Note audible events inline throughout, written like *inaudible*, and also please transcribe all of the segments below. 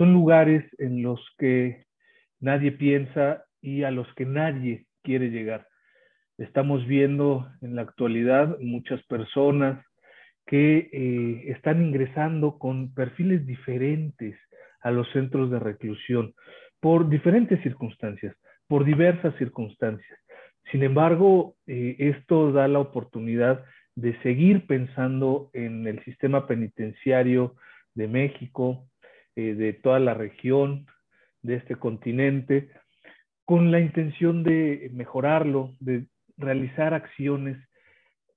son lugares en los que nadie piensa y a los que nadie quiere llegar. Estamos viendo en la actualidad muchas personas que eh, están ingresando con perfiles diferentes a los centros de reclusión por diferentes circunstancias, por diversas circunstancias. Sin embargo, eh, esto da la oportunidad de seguir pensando en el sistema penitenciario de México, eh, de toda la región, de este continente, con la intención de mejorarlo, de realizar acciones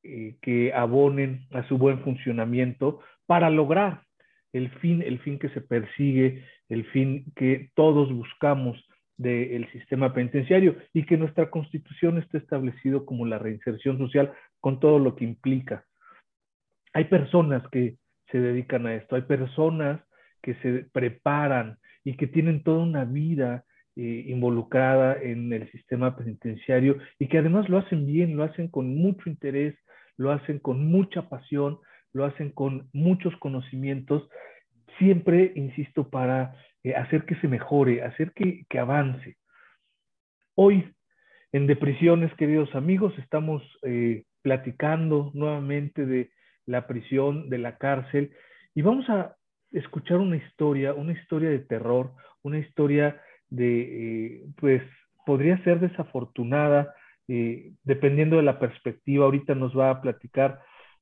eh, que abonen a su buen funcionamiento para lograr el fin, el fin que se persigue, el fin que todos buscamos del sistema penitenciario y que nuestra constitución esté establecido como la reinserción social con todo lo que implica. Hay personas que se dedican a esto, hay personas que se preparan y que tienen toda una vida eh, involucrada en el sistema penitenciario y que además lo hacen bien, lo hacen con mucho interés, lo hacen con mucha pasión, lo hacen con muchos conocimientos, siempre, insisto, para eh, hacer que se mejore, hacer que, que, avance. Hoy, en Deprisiones, queridos amigos, estamos eh, platicando nuevamente de la prisión, de la cárcel, y vamos a escuchar una historia, una historia de terror, una historia de, eh, pues, podría ser desafortunada, eh, dependiendo de la perspectiva. Ahorita nos va a platicar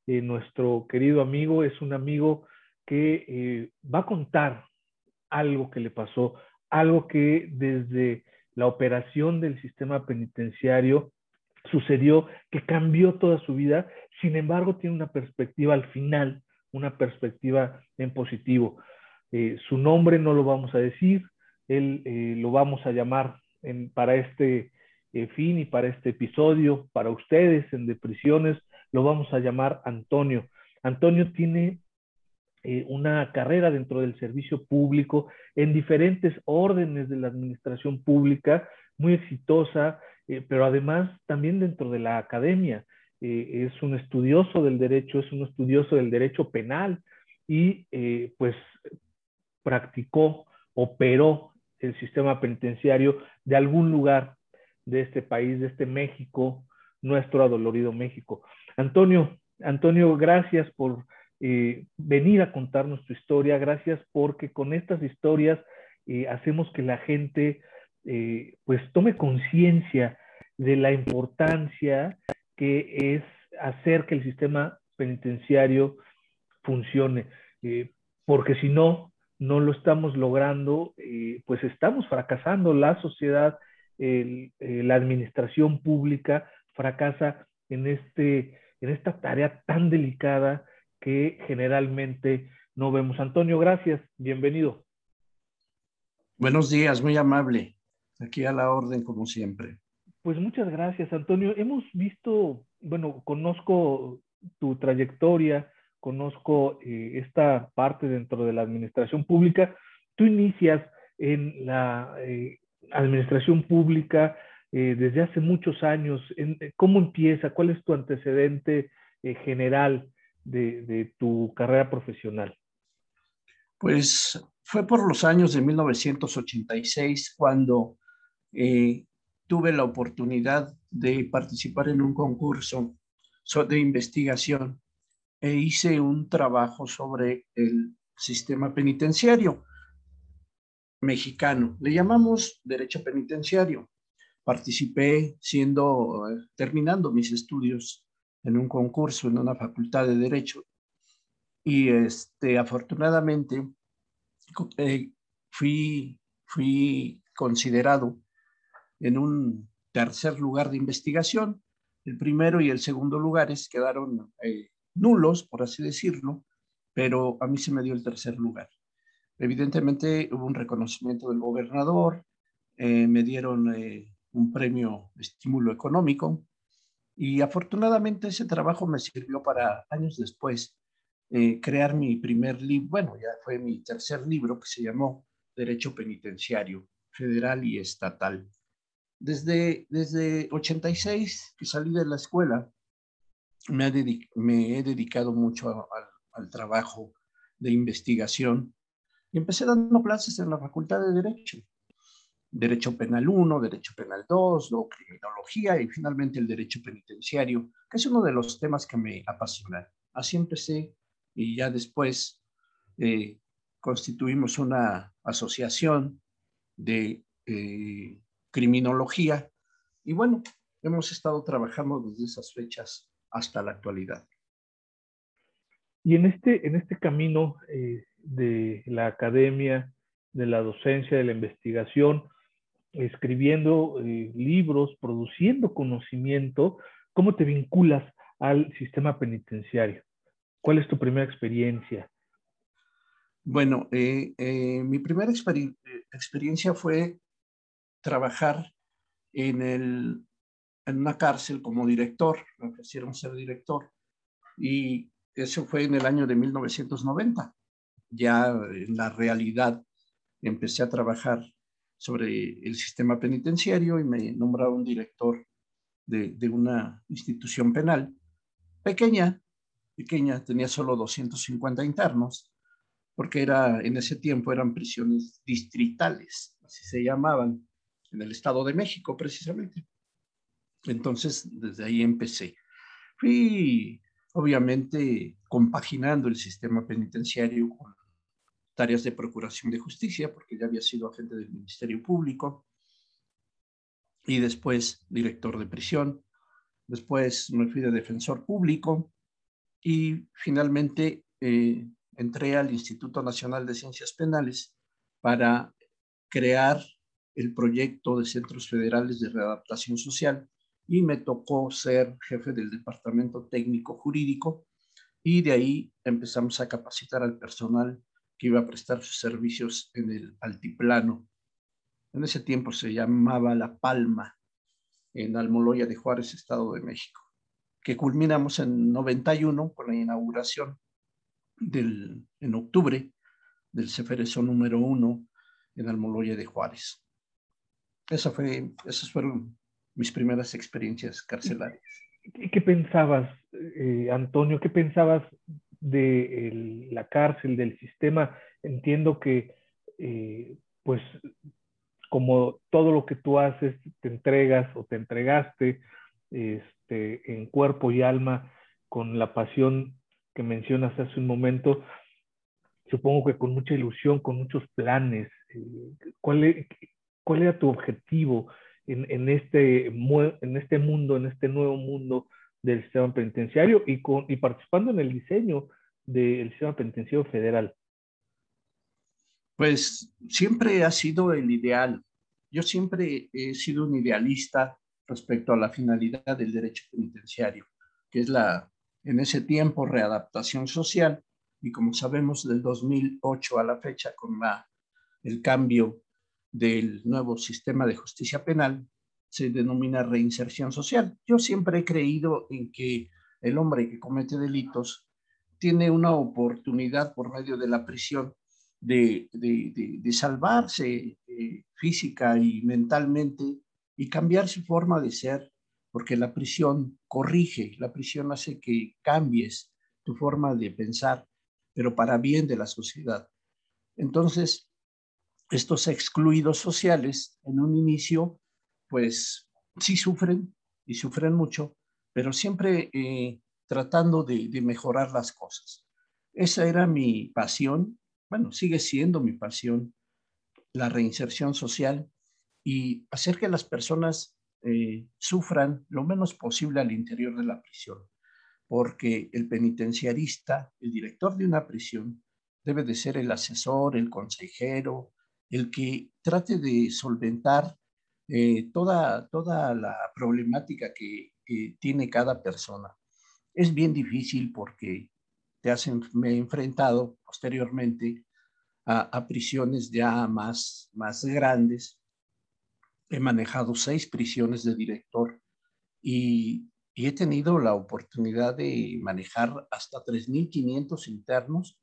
eh, nuestro querido amigo, es un amigo que va a contar algo que le pasó, algo que desde la operación del sistema penitenciario sucedió, que cambió toda su vida, sin embargo tiene una perspectiva al final una perspectiva en positivo. Eh, su nombre no lo vamos a decir, él eh, lo vamos a llamar para este eh, fin y para este episodio, para ustedes en Deprisiones, lo vamos a llamar Antonio. Antonio tiene una carrera dentro del servicio público en diferentes órdenes de la administración pública, muy exitosa, pero además también dentro de la academia. Eh, es un estudioso del derecho, es un estudioso del derecho penal y eh, pues practicó, operó el sistema penitenciario de algún lugar de este país, de este México, nuestro adolorido México. Antonio, Antonio, gracias por eh, venir a contarnos tu historia, gracias porque con estas historias hacemos que la gente pues tome conciencia de la importancia que es hacer que el sistema penitenciario funcione, eh, porque si no, no lo estamos logrando, eh, pues estamos fracasando. La sociedad, eh, la administración pública fracasa en, este, en esta tarea tan delicada que generalmente no vemos. Antonio, gracias, bienvenido. Buenos días, muy amable. Aquí a la orden, como siempre. Pues muchas gracias, Antonio. Hemos visto, bueno, conozco tu trayectoria, conozco eh, esta parte dentro de la administración pública. Tú inicias en la eh, administración pública eh, desde hace muchos años. ¿Cómo empieza? ¿Cuál es tu antecedente general de, de, tu carrera profesional? Pues fue por los años de 1986 cuando tuve la oportunidad de participar en un concurso de investigación e hice un trabajo sobre el sistema penitenciario mexicano. Le llamamos derecho penitenciario. Participé siendo, eh, terminando mis estudios en un concurso en una facultad de derecho y este, afortunadamente eh, fui, fui considerado en un tercer lugar de investigación. El primero y el segundo lugares quedaron eh, nulos, por así decirlo, pero a mí se me dio el tercer lugar. Evidentemente hubo un reconocimiento del gobernador, eh, me dieron eh, un premio de estímulo económico y afortunadamente ese trabajo me sirvió para años después eh, crear mi primer libro, bueno, ya fue mi tercer libro que se llamó Derecho Penitenciario Federal y Estatal. Desde, desde 86 que salí de la escuela, me, me he dedicado mucho al trabajo de investigación y empecé dando clases en la Facultad de Derecho. Derecho Penal 1, Derecho Penal 2, luego Criminología y finalmente el Derecho Penitenciario, que es uno de los temas que me apasiona. Así empecé y ya después eh, constituimos una asociación de eh, criminología y bueno, hemos estado trabajando desde esas fechas hasta la actualidad. Y en este, en este camino eh, de la academia, de la docencia, de la investigación, escribiendo eh, libros, produciendo conocimiento, ¿cómo te vinculas al sistema penitenciario? ¿Cuál es tu primera experiencia? Bueno, eh, mi primera experiencia fue trabajar en, el, en una cárcel como director, me ofrecieron ser director, y eso fue en el año de 1990. Ya en la realidad empecé a trabajar sobre el sistema penitenciario y me nombraron director de, de una institución penal pequeña, pequeña, tenía solo 250 internos, porque era, en ese tiempo eran prisiones distritales, así se llamaban, en el Estado de México precisamente. Entonces, desde ahí empecé. Fui, obviamente, compaginando el sistema penitenciario con tareas de procuración de justicia, porque ya había sido agente del Ministerio Público, y después director de prisión. Después me fui de defensor público y finalmente eh, entré al Instituto Nacional de Ciencias Penales para crear el proyecto de Centros Federales de Readaptación Social y me tocó ser jefe del Departamento Técnico Jurídico y de ahí empezamos a capacitar al personal que iba a prestar sus servicios en el altiplano. En ese tiempo se llamaba La Palma, en Almoloya de Juárez, Estado de México, que culminamos en 91 con la inauguración del, en octubre del Ceferezo número uno en Almoloya de Juárez. Esa fue, esas fueron mis primeras experiencias carcelarias. ¿Qué, pensabas, eh, Antonio? ¿Qué pensabas de la cárcel, del sistema, entiendo que eh, pues como todo lo que tú haces, te entregas o te entregaste este, en cuerpo y alma con la pasión que mencionas hace un momento, supongo que con mucha ilusión, con muchos planes. Eh, ¿cuál, e, ¿Cuál era tu objetivo en, en, este, en este mundo, en este nuevo mundo del sistema penitenciario y, con, y participando en el diseño del sistema penitenciario federal? Pues siempre ha sido el ideal. Yo siempre he sido un idealista respecto a la finalidad del derecho penitenciario, que es la, en ese tiempo, readaptación social. Y como sabemos, del 2008 a la fecha, con la, el cambio del nuevo sistema de justicia penal, se denomina reinserción social. Yo siempre he creído en que el hombre que comete delitos tiene una oportunidad por medio de la prisión de, de, salvarse eh, física y mentalmente y cambiar su forma de ser, porque la prisión corrige, la prisión hace que cambies tu forma de pensar, pero para bien de la sociedad. Entonces, estos excluidos sociales en un inicio pues sí sufren y sufren mucho, pero siempre eh, tratando de, mejorar las cosas. Esa era mi pasión, bueno, sigue siendo mi pasión, la reinserción social y hacer que las personas eh, sufran lo menos posible al interior de la prisión, porque el penitenciarista, el director de una prisión, debe de ser el asesor, el consejero, el que trate de solventar eh, toda, toda la problemática que, tiene cada persona. Es bien difícil porque te hacen, me he enfrentado posteriormente a, prisiones ya más, más grandes. He manejado seis prisiones de director y, y he tenido la oportunidad de manejar hasta 3.500 internos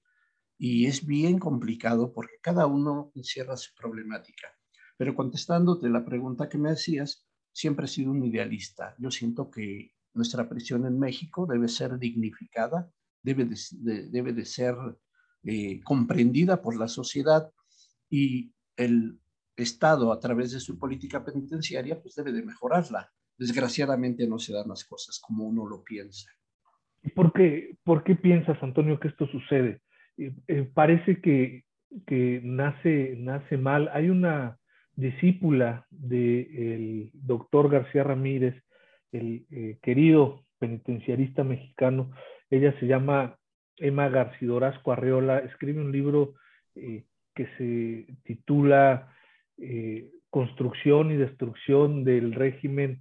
y es bien complicado porque cada uno encierra su problemática. Pero contestándote la pregunta que me hacías, siempre he sido un idealista. Yo siento que nuestra prisión en México debe ser dignificada, debe de, debe de ser eh, comprendida por la sociedad y el Estado a través de su política penitenciaria pues debe de mejorarla. Desgraciadamente no se dan las cosas como uno lo piensa. ¿Por qué, por qué piensas, Antonio, que esto sucede? Eh, eh, parece que, que, nace, nace mal. Hay una discípula del doctor García Ramírez, el querido penitenciarista mexicano. Ella se llama Emma Garcidorasco Arreola escribe un libro eh, que se titula eh, Construcción y Destrucción del Régimen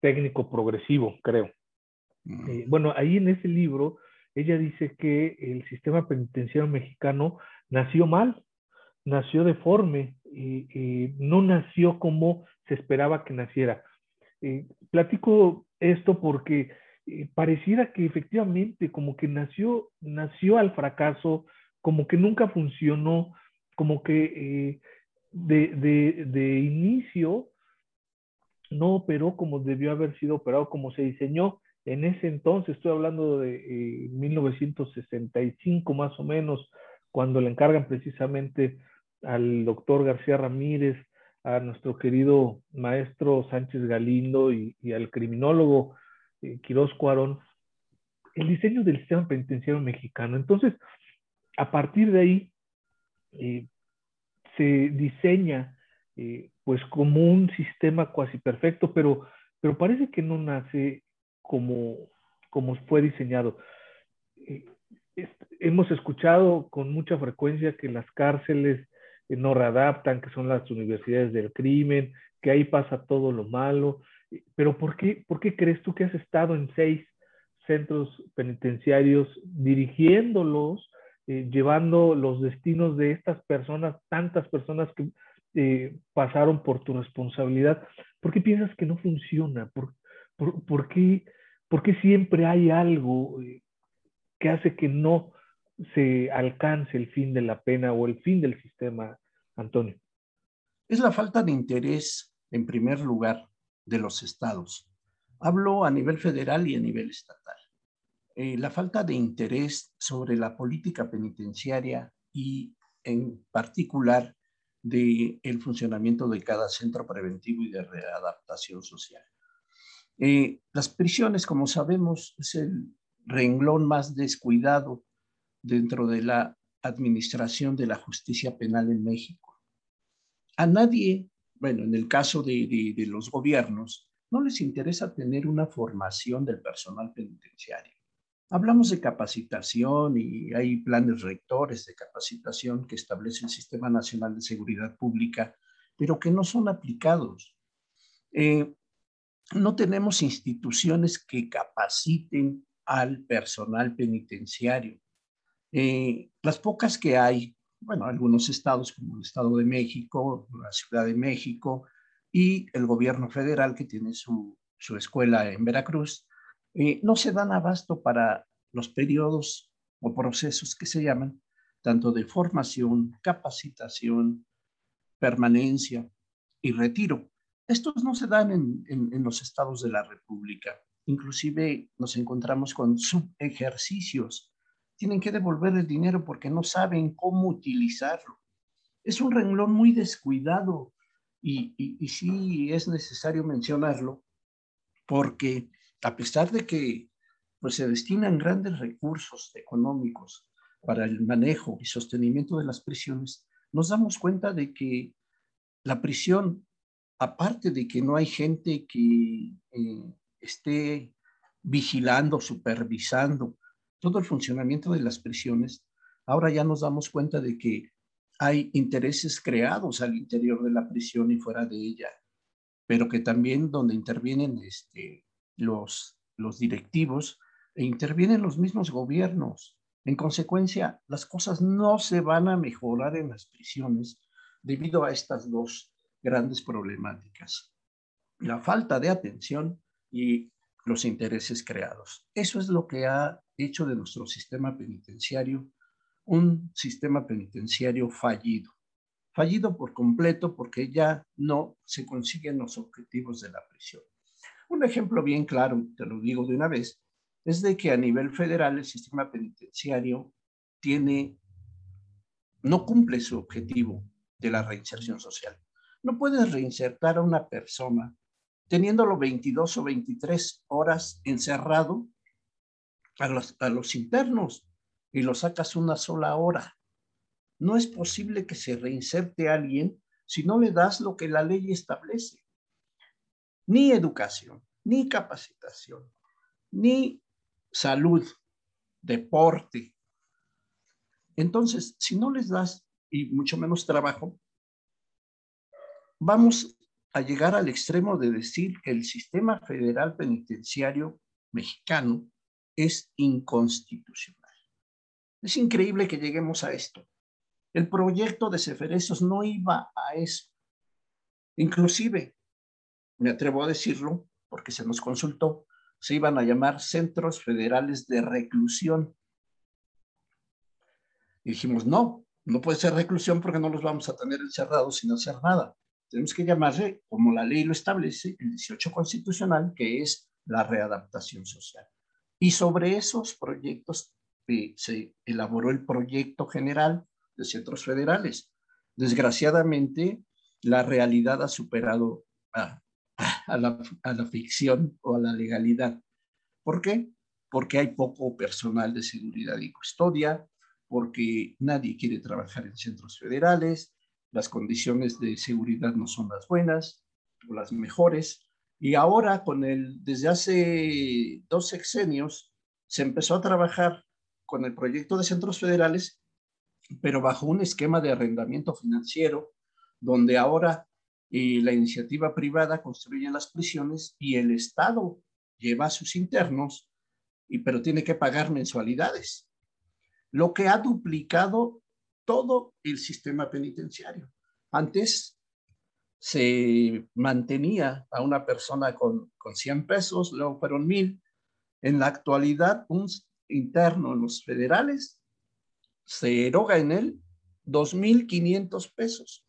Técnico Progresivo, creo. Eh, bueno, ahí en ese libro ella dice que el sistema penitenciario mexicano nació mal, nació deforme, y, no nació como se esperaba que naciera. platico esto porque eh, pareciera que efectivamente como que nació, nació al fracaso, como que nunca funcionó, como que eh, de, de, inicio no operó como debió haber sido operado, como se diseñó en ese entonces, estoy hablando de 1965 eh, más o menos, cuando le encargan precisamente al doctor García Ramírez, a nuestro querido maestro Sánchez Galindo y, al criminólogo eh, Quirós Cuarón, el diseño del sistema penitenciario mexicano. Entonces, a partir de ahí, eh, se diseña eh, pues como un sistema cuasi perfecto, pero, pero parece que no nace como, como fue diseñado. hemos escuchado con mucha frecuencia que las cárceles no readaptan, que son las universidades del crimen, que ahí pasa todo lo malo, pero ¿por qué, ¿por qué crees tú que has estado en seis centros penitenciarios dirigiéndolos, eh, llevando los destinos de estas personas, tantas personas que eh, pasaron por tu responsabilidad? ¿Por qué piensas que no funciona? ¿Por, por, por qué, siempre hay algo eh, que hace que no se alcance el fin de la pena o el fin del sistema, Antonio? Es la falta de interés, en primer lugar, de los estados. Hablo a nivel federal y a nivel estatal. Eh, la falta de interés sobre la política penitenciaria y en particular del el funcionamiento de cada centro preventivo y de readaptación social. Eh, las prisiones, como sabemos, es el renglón más descuidado dentro de la administración de la justicia penal en México. A nadie bueno, en el caso de, los gobiernos, no les interesa tener una formación del personal penitenciario. Hablamos de capacitación y hay planes rectores de capacitación que establece el Sistema Nacional de Seguridad Pública, pero que no son aplicados. Eh, no tenemos instituciones que capaciten al personal penitenciario. Eh, las pocas que hay bueno, algunos estados como el Estado de México, la Ciudad de México y el gobierno federal que tiene su, su escuela en Veracruz, eh, no se dan abasto para los periodos o procesos que se llaman tanto de formación, capacitación, permanencia y retiro. Estos no se dan en, los estados de la República. Inclusive nos encontramos con subejercicios tienen que devolver el dinero porque no saben cómo utilizarlo. Es un renglón muy descuidado y, y, sí es necesario mencionarlo porque a pesar de que pues, se destinan grandes recursos económicos para el manejo y sostenimiento de las prisiones, nos damos cuenta de que la prisión, aparte de que no hay gente que eh, esté vigilando, supervisando, todo el funcionamiento de las prisiones, ahora ya nos damos cuenta de que hay intereses creados al interior de la prisión y fuera de ella, pero que también donde intervienen este, los, los directivos e intervienen los mismos gobiernos. En consecuencia, las cosas no se van a mejorar en las prisiones debido a estas dos grandes problemáticas. La falta de atención y los intereses creados. Eso es lo que ha hecho de nuestro sistema penitenciario un sistema penitenciario fallido. Fallido por completo porque ya no se consiguen los objetivos de la prisión. Un ejemplo bien claro, te lo digo de una vez, es de que a nivel federal el sistema penitenciario tiene, no cumple su objetivo de la reinserción social. No puedes reinsertar a una persona teniéndolo 22 o 23 horas encerrado a los, a los internos y lo sacas una sola hora. No es posible que se reinserte a alguien si no le das lo que la ley establece. Ni educación, ni capacitación, ni salud, deporte. Entonces, si no les das, y mucho menos trabajo, vamos a llegar al extremo de decir que el sistema federal penitenciario mexicano es inconstitucional. Es increíble que lleguemos a esto. El proyecto de Ceferesos no iba a eso. Inclusive, me atrevo a decirlo porque se nos consultó, se iban a llamar Centros Federales de Reclusión. Y dijimos, no, no puede ser reclusión porque no los vamos a tener encerrados sin hacer nada. Tenemos que llamarle, como la ley lo establece, el 18 constitucional, que es la readaptación social. Y sobre esos proyectos eh, se elaboró el proyecto general de centros federales. Desgraciadamente, la realidad ha superado a, la, a la ficción o a la legalidad. ¿Por qué? Porque hay poco personal de seguridad y custodia, porque nadie quiere trabajar en centros federales, las condiciones de seguridad no son las buenas o las mejores. Y ahora, con el, desde hace dos sexenios, se empezó a trabajar con el proyecto de centros federales, pero bajo un esquema de arrendamiento financiero, donde ahora eh, la iniciativa privada construye las prisiones y el Estado lleva a sus internos, y, pero tiene que pagar mensualidades, lo que ha duplicado todo el sistema penitenciario. Antes se mantenía a una persona con, con 100 pesos, luego fueron mil. En la actualidad, un interno en los federales se eroga en él 2.500 pesos.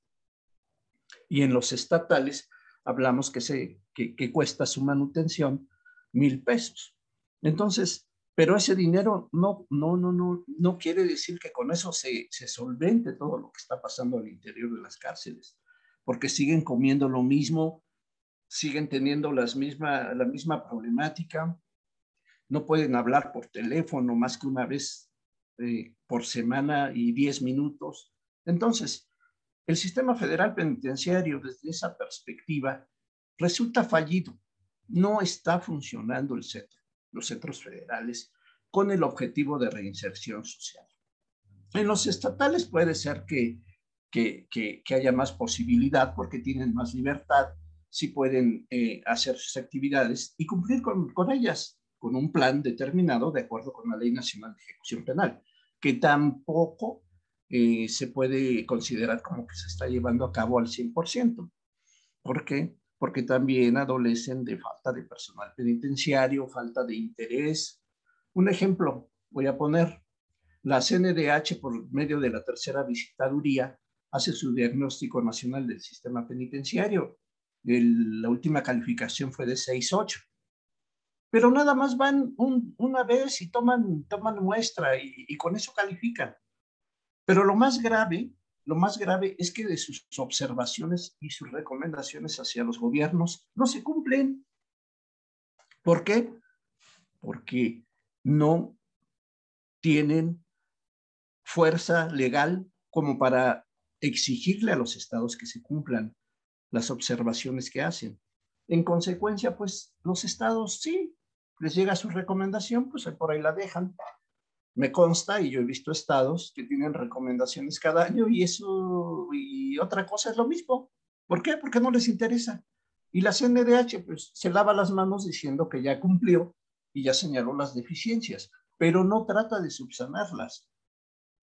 Y en los estatales hablamos que, se, que cuesta su manutención mil pesos. Entonces, pero ese dinero no, no, no, no, no quiere decir que con eso se, se solvente todo lo que está pasando al interior de las cárceles, porque siguen comiendo lo mismo, siguen teniendo las misma, la misma problemática, no pueden hablar por teléfono más que una vez eh, por semana y 10 minutos. Entonces, el sistema federal penitenciario desde esa perspectiva resulta fallido. No está funcionando el centro los centros federales, con el objetivo de reinserción social. En los estatales puede ser que, que, que, haya más posibilidad porque tienen más libertad, si pueden eh, hacer sus actividades y cumplir con, con ellas, con un plan determinado de acuerdo con la Ley Nacional de Ejecución Penal, que tampoco eh, se puede considerar como que se está llevando a cabo al 100%. ¿Por qué? Porque también adolecen de falta de personal penitenciario, falta de interés. Un ejemplo, voy a poner, la CNDH por medio de la tercera visitaduría hace su diagnóstico nacional del sistema penitenciario. la última calificación fue de 6.8. Pero nada más van una vez y toman, toman muestra y, y con eso califican. Pero lo más grave lo más grave es que de sus observaciones y sus recomendaciones hacia los gobiernos no se cumplen. ¿Por qué? Porque no tienen fuerza legal como para exigirle a los estados que se cumplan las observaciones que hacen. En consecuencia, pues los estados sí, les llega su recomendación, pues por ahí la dejan. Me consta y yo he visto estados que tienen recomendaciones cada año y eso y otra cosa es lo mismo. ¿Por qué? Porque no les interesa. Y la CNDH pues se lava las manos diciendo que ya cumplió y ya señaló las deficiencias. pero no trata de subsanarlas.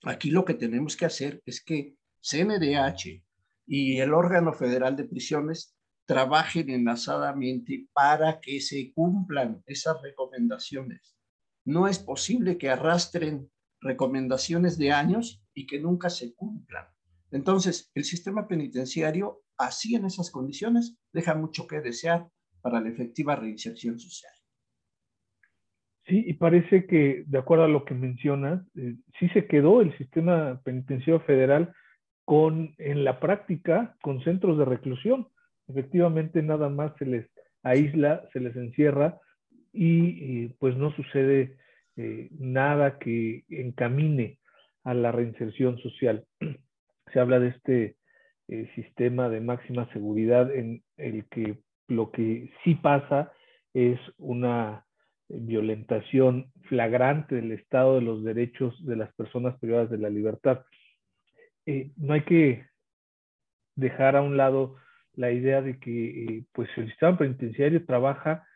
Aquí lo que tenemos que hacer es que CNDH y el órgano federal de prisiones trabajen enlazadamente para que se cumplan esas recomendaciones. No es posible que arrastren recomendaciones de años y que nunca se cumplan. Entonces, el sistema penitenciario, así en esas condiciones, deja mucho que desear para la efectiva reinserción social. Sí, y parece que, de acuerdo a lo que mencionas, eh, sí se quedó el sistema penitenciario federal con, en la práctica, con centros de reclusión. Efectivamente, nada más se les aísla, se les encierra y, pues no sucede eh, nada que encamine a la reinserción social. *clears throat* Se habla de este eh, sistema de máxima seguridad en el que lo que sí pasa es una violentación flagrante del Estado de los derechos de las personas privadas de la libertad. Eh, no hay que dejar a un lado la idea de que pues el sistema penitenciario trabaja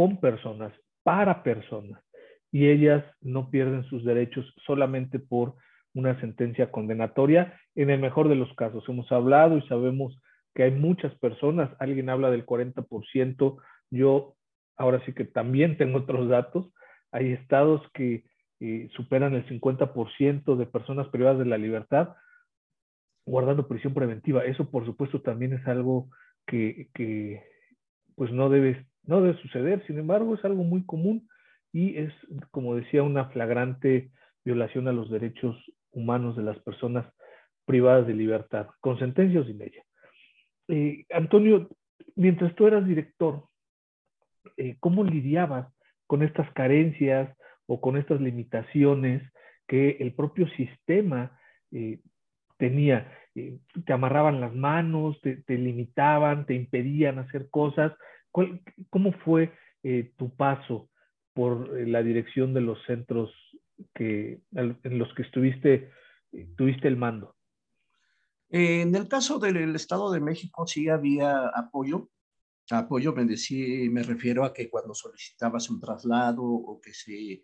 con personas, para personas, y ellas no pierden sus derechos solamente por una sentencia condenatoria. En el mejor de los casos, hemos hablado y sabemos que hay muchas personas, alguien habla del 40%, yo ahora sí que también tengo otros datos, hay estados que eh, superan el 50% de personas privadas de la libertad guardando prisión preventiva. Eso, por supuesto, también es algo que, pues no debe, no debe suceder. Sin embargo, es algo muy común y es, como decía, una flagrante violación a los derechos humanos de las personas privadas de libertad, con sentencia o sin ella. Eh, Antonio, mientras tú eras director, eh, ¿cómo lidiabas con estas carencias o con estas limitaciones que el propio sistema eh, tenía? te amarraban las manos, te, limitaban, te impedían hacer cosas. ¿Cómo fue tu paso por la dirección de los centros que, en los que estuviste, tuviste el mando? En el caso del Estado de México sí había apoyo. Apoyo me, me refiero a que cuando solicitabas un traslado o que se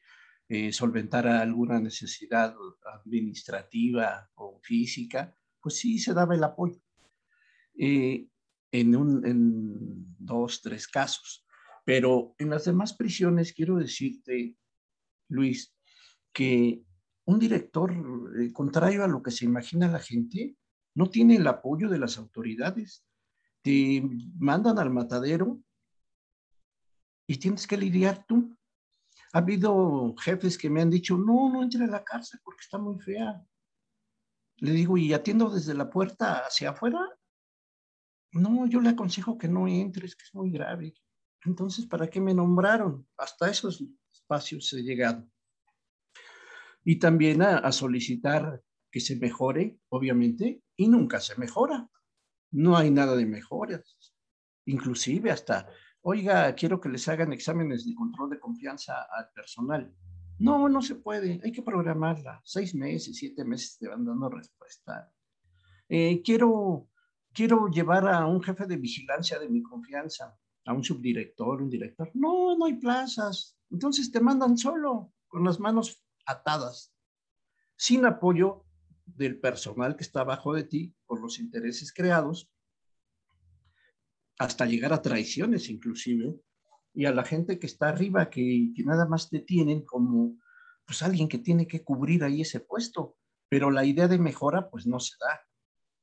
eh, solventara alguna necesidad administrativa o física, pues sí se daba el apoyo. Eh, en, un, en dos, tres casos. Pero en las demás prisiones quiero decirte, Luis, que un director, eh, contrario a lo que se imagina la gente, no tiene el apoyo de las autoridades. Te mandan al matadero y tienes que lidiar tú. Ha habido jefes que me han dicho, no, no entre a la cárcel porque está muy fea. Le digo, ¿y atiendo desde la puerta hacia afuera? No, yo le aconsejo que no entres, que es muy grave. Entonces, ¿para qué me nombraron? Hasta esos espacios he llegado. Y también a solicitar que se mejore, obviamente, y nunca se mejora. No hay nada de mejoras. Inclusive hasta, oiga, quiero que les hagan exámenes de control de confianza al personal. No, no se puede, hay que programarla. Seis meses, siete meses te van dando respuesta. Eh, quiero, quiero llevar a un jefe de vigilancia de mi confianza, a un subdirector, un director. No, no hay plazas. Entonces te mandan solo, con las manos atadas, sin apoyo del personal que está abajo de ti por los intereses creados, hasta llegar a traiciones inclusive, y a la gente que está arriba, que, que nada más te tienen como pues alguien que tiene que cubrir ahí ese puesto, pero la idea de mejora pues no se da.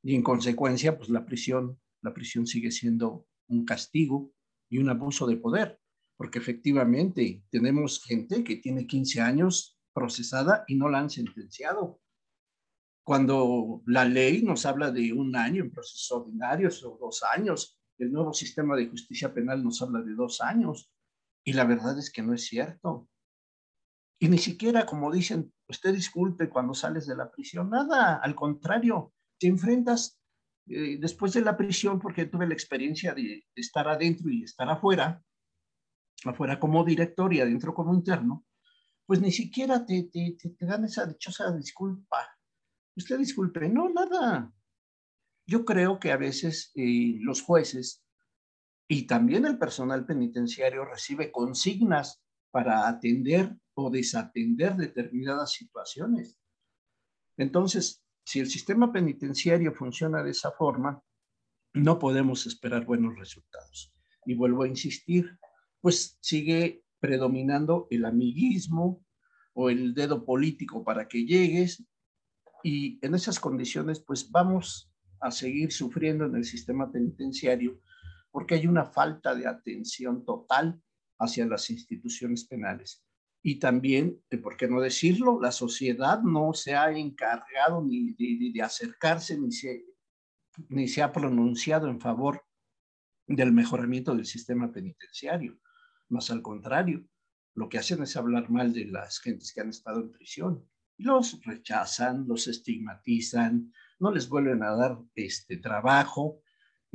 Y en consecuencia pues la prisión, la prisión sigue siendo un castigo y un abuso de poder, porque efectivamente tenemos gente que tiene 15 años procesada y no la han sentenciado cuando la ley nos habla de un año en procesos ordinarios o dos años, el nuevo sistema de justicia penal nos habla de dos años, y la verdad es que no es cierto. Y ni siquiera, como dicen, usted disculpe cuando sales de la prisión, nada, al contrario, te enfrentas eh, después de la prisión, porque tuve la experiencia de, estar adentro y estar afuera, afuera como director y adentro como interno, pues ni siquiera te, te, te dan esa dichosa disculpa Usted disculpe, no, nada. Yo creo que a veces eh, los jueces y también el personal penitenciario recibe consignas para atender o desatender determinadas situaciones. Entonces, si el sistema penitenciario funciona de esa forma, no podemos esperar buenos resultados. Y vuelvo a insistir, pues sigue predominando el amiguismo o el dedo político para que llegues y en esas condiciones pues vamos a seguir sufriendo en el sistema penitenciario porque hay una falta de atención total hacia las instituciones penales. Y también, ¿por qué no decirlo? La sociedad no se ha encargado ni de, acercarse, ni se, ni se ha pronunciado en favor del mejoramiento del sistema penitenciario. Más al contrario, lo que hacen es hablar mal de las gentes que han estado en prisión. Los rechazan, los estigmatizan, no les vuelven a dar este trabajo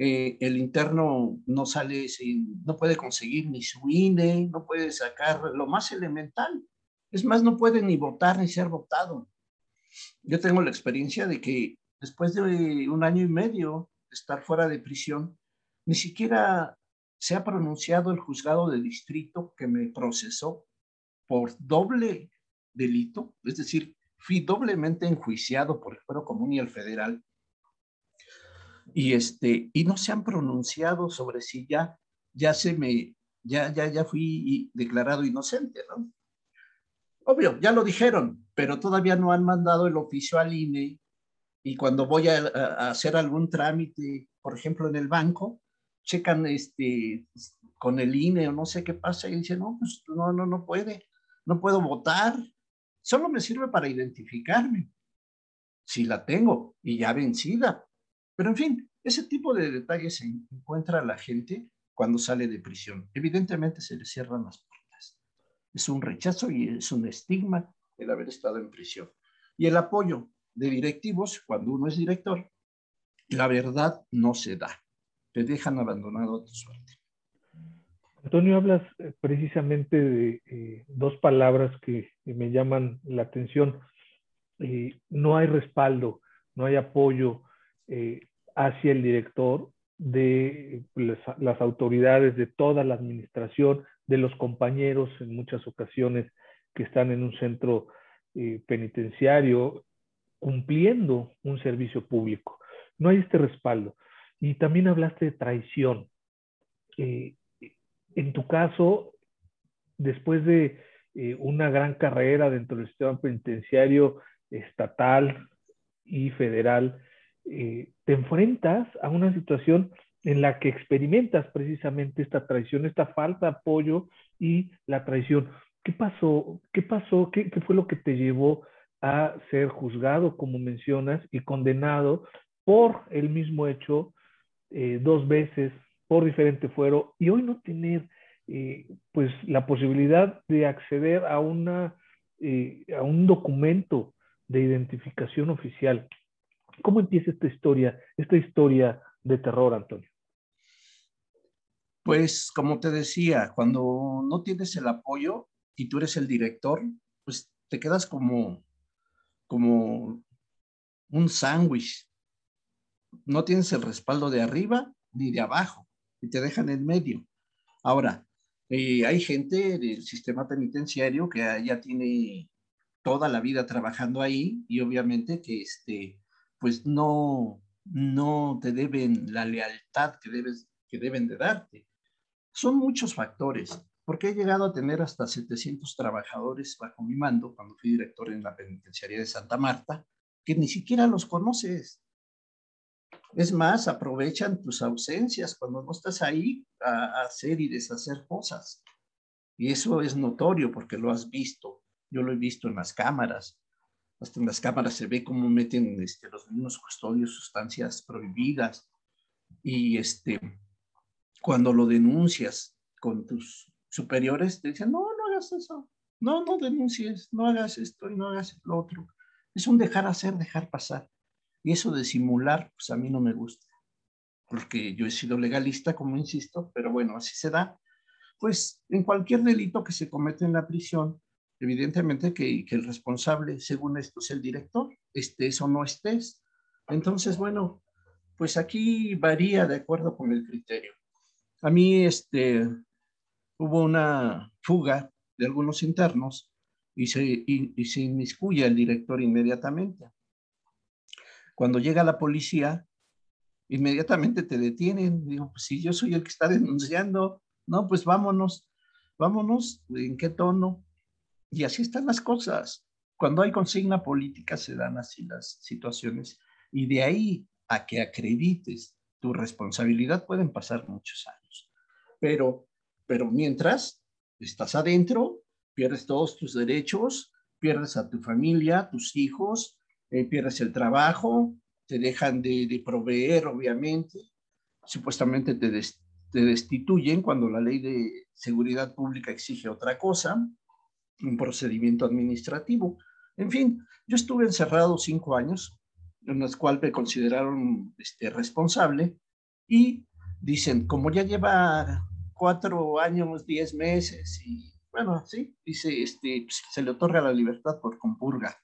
eh, el interno no sale sin, no puede conseguir ni su INE, no puede sacar lo más elemental. Es más, no puede ni votar ni ser votado. Yo tengo la experiencia de que después de un año y medio de estar fuera de prisión, ni siquiera se ha pronunciado el juzgado de distrito que me procesó por doble delito, es decir, fui doblemente enjuiciado por el fuero común y el federal y, este, y no se han pronunciado sobre si ya, ya se me, ya, ya, ya fui declarado inocente, ¿no? Obvio, ya lo dijeron, pero todavía no han mandado el oficio al INE y cuando voy a, a hacer algún trámite, por ejemplo, en el banco, checan este, con el INE o no sé qué pasa y dicen, no, pues no, no, no puede, no puedo votar, solo me sirve para identificarme, si la tengo y ya vencida, pero en fin, ese tipo de detalles se encuentra la gente cuando sale de prisión. Evidentemente se le cierran las puertas. Es un rechazo y es un estigma el haber estado en prisión. Y el apoyo de directivos, cuando uno es director, la verdad no se da. Te dejan abandonado a tu suerte. Antonio, hablas eh, precisamente de eh, dos palabras que, me llaman la atención. Eh, no hay respaldo, no hay apoyo, eh, hacia el director de las, autoridades de toda la administración, de los compañeros en muchas ocasiones que están en un centro eh, penitenciario cumpliendo un servicio público. No hay este respaldo. Y también hablaste de traición. Eh, en tu caso, después de una gran carrera dentro del sistema penitenciario estatal y federal, eh, te enfrentas a una situación en la que experimentas precisamente esta traición, esta falta de apoyo y la traición. ¿Qué pasó? ¿Qué pasó? ¿Qué, fue lo que te llevó a ser juzgado, como mencionas, y condenado por el mismo hecho eh, dos veces, por diferente fuero, y hoy no tener eh, pues la posibilidad de acceder a, una, a un documento de identificación oficial? ¿Cómo empieza esta historia, esta historia de terror, Antonio? Pues como te decía, cuando no tienes el apoyo y tú eres el director, pues te quedas como, como un sándwich. No tienes el respaldo de arriba ni de abajo y te dejan en medio. Ahora, eh, hay gente del sistema penitenciario que ya tiene toda la vida trabajando ahí y obviamente que este, pues no, no te deben la lealtad que, debes, que deben de darte. Son muchos factores, porque he llegado a tener hasta 700 trabajadores bajo mi mando cuando fui director en la penitenciaría de Santa Marta, que ni siquiera los conoces. Es más, aprovechan tus ausencias cuando no estás ahí a, hacer y deshacer cosas. Y eso es notorio porque lo has visto. Yo lo he visto en las cámaras, hasta en las cámaras se ve cómo meten este, los mismos custodios sustancias prohibidas. Y este, cuando lo denuncias con tus superiores, te dicen, no, no hagas eso, no, no denuncies, no hagas esto y no hagas lo otro. Es un dejar hacer, dejar pasar. Y eso de simular, pues a mí no me gusta, porque yo he sido legalista, como insisto, pero bueno, así se da. Pues en cualquier delito que se comete en la prisión, evidentemente que, el responsable, según esto, es el director, estés o no estés. Entonces, bueno, pues aquí varía de acuerdo con el criterio. A mí, este, hubo una fuga de algunos internos y se, y, se inmiscuye el director inmediatamente. Cuando llega la policía, inmediatamente te detienen. Digo, pues si yo soy el que está denunciando, no, pues vámonos, vámonos, ¿en qué tono? Y así están las cosas. Cuando hay consigna política se dan así las situaciones. Y de ahí a que acredites tu responsabilidad pueden pasar muchos años. Pero, pero mientras estás adentro, pierdes todos tus derechos, pierdes a tu familia, tus hijos, eh, pierdes el trabajo, te dejan de, proveer, obviamente, supuestamente te, te destituyen cuando la ley de seguridad pública exige otra cosa, un procedimiento administrativo. En fin, yo estuve encerrado cinco años, en los cuales me consideraron este, responsable y dicen, como ya lleva cuatro años, diez meses y bueno, sí, dice, este, pues, se le otorga la libertad por compurga.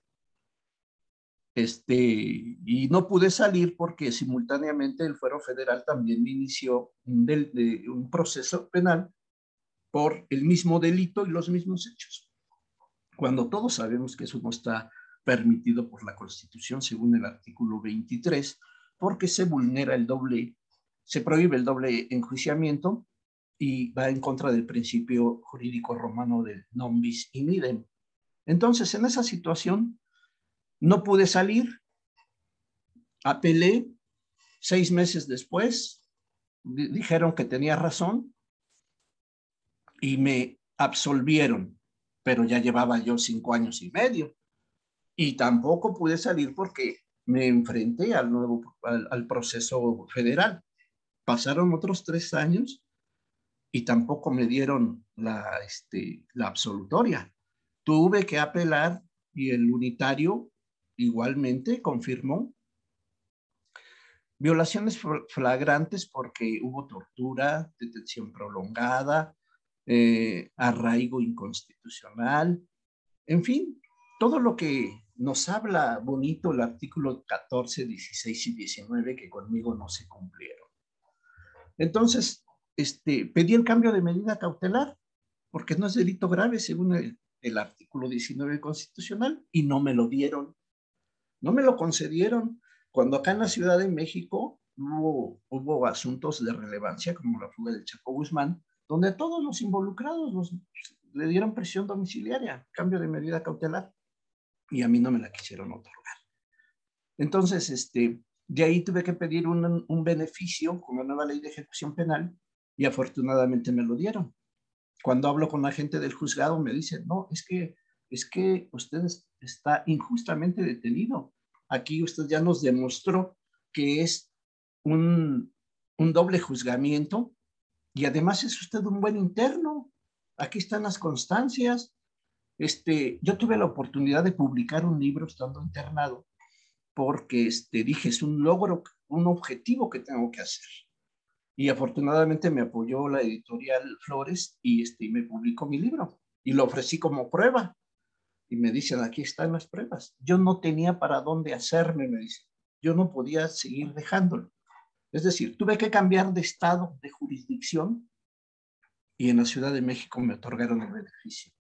Este, y no pude salir porque simultáneamente el fuero federal también inició un, un proceso penal por el mismo delito y los mismos hechos. Cuando todos sabemos que eso no está permitido por la Constitución según el artículo 23, porque se vulnera el doble, se prohíbe el doble enjuiciamiento y va en contra del principio jurídico romano del non bis in idem. Entonces, en esa situación, no pude salir, apelé, seis meses después, dijeron que tenía razón y me absolvieron, pero ya llevaba yo cinco años y medio. Y tampoco pude salir porque me enfrenté al nuevo, al proceso federal. Pasaron otros tres años y tampoco me dieron la, este, la absolutoria. Tuve que apelar y el unitario igualmente confirmó violaciones flagrantes porque hubo tortura, detención prolongada, eh, arraigo inconstitucional, en fin, todo lo que nos habla bonito el artículo 14, 16 y 19 que conmigo no se cumplieron. Entonces, este, pedí el cambio de medida cautelar, porque no es delito grave según el, artículo 19 constitucional, y no me lo dieron. No me lo concedieron. Cuando acá en la Ciudad de México hubo, asuntos de relevancia, como la fuga del Chaco Guzmán, donde todos los involucrados le dieron presión domiciliaria, cambio de medida cautelar, y a mí no me la quisieron otorgar. Entonces, este, de ahí tuve que pedir un, un beneficio con la nueva ley de ejecución penal y afortunadamente me lo dieron. Cuando hablo con la gente del juzgado me dicen, no, es que, es que usted está injustamente detenido. Aquí usted ya nos demostró que es un, un doble juzgamiento y además es usted un buen interno. Aquí están las constancias. Este, yo tuve la oportunidad de publicar un libro estando internado porque este, dije, es un logro, un objetivo que tengo que hacer. Y afortunadamente me apoyó la editorial Flores y, este, me publicó mi libro y lo ofrecí como prueba. Y me dicen, aquí están las pruebas. Yo no tenía para dónde hacerme, me dicen. Yo no podía seguir dejándolo. Es decir, tuve que cambiar de estado, de jurisdicción, y en la Ciudad de México me otorgaron el beneficio.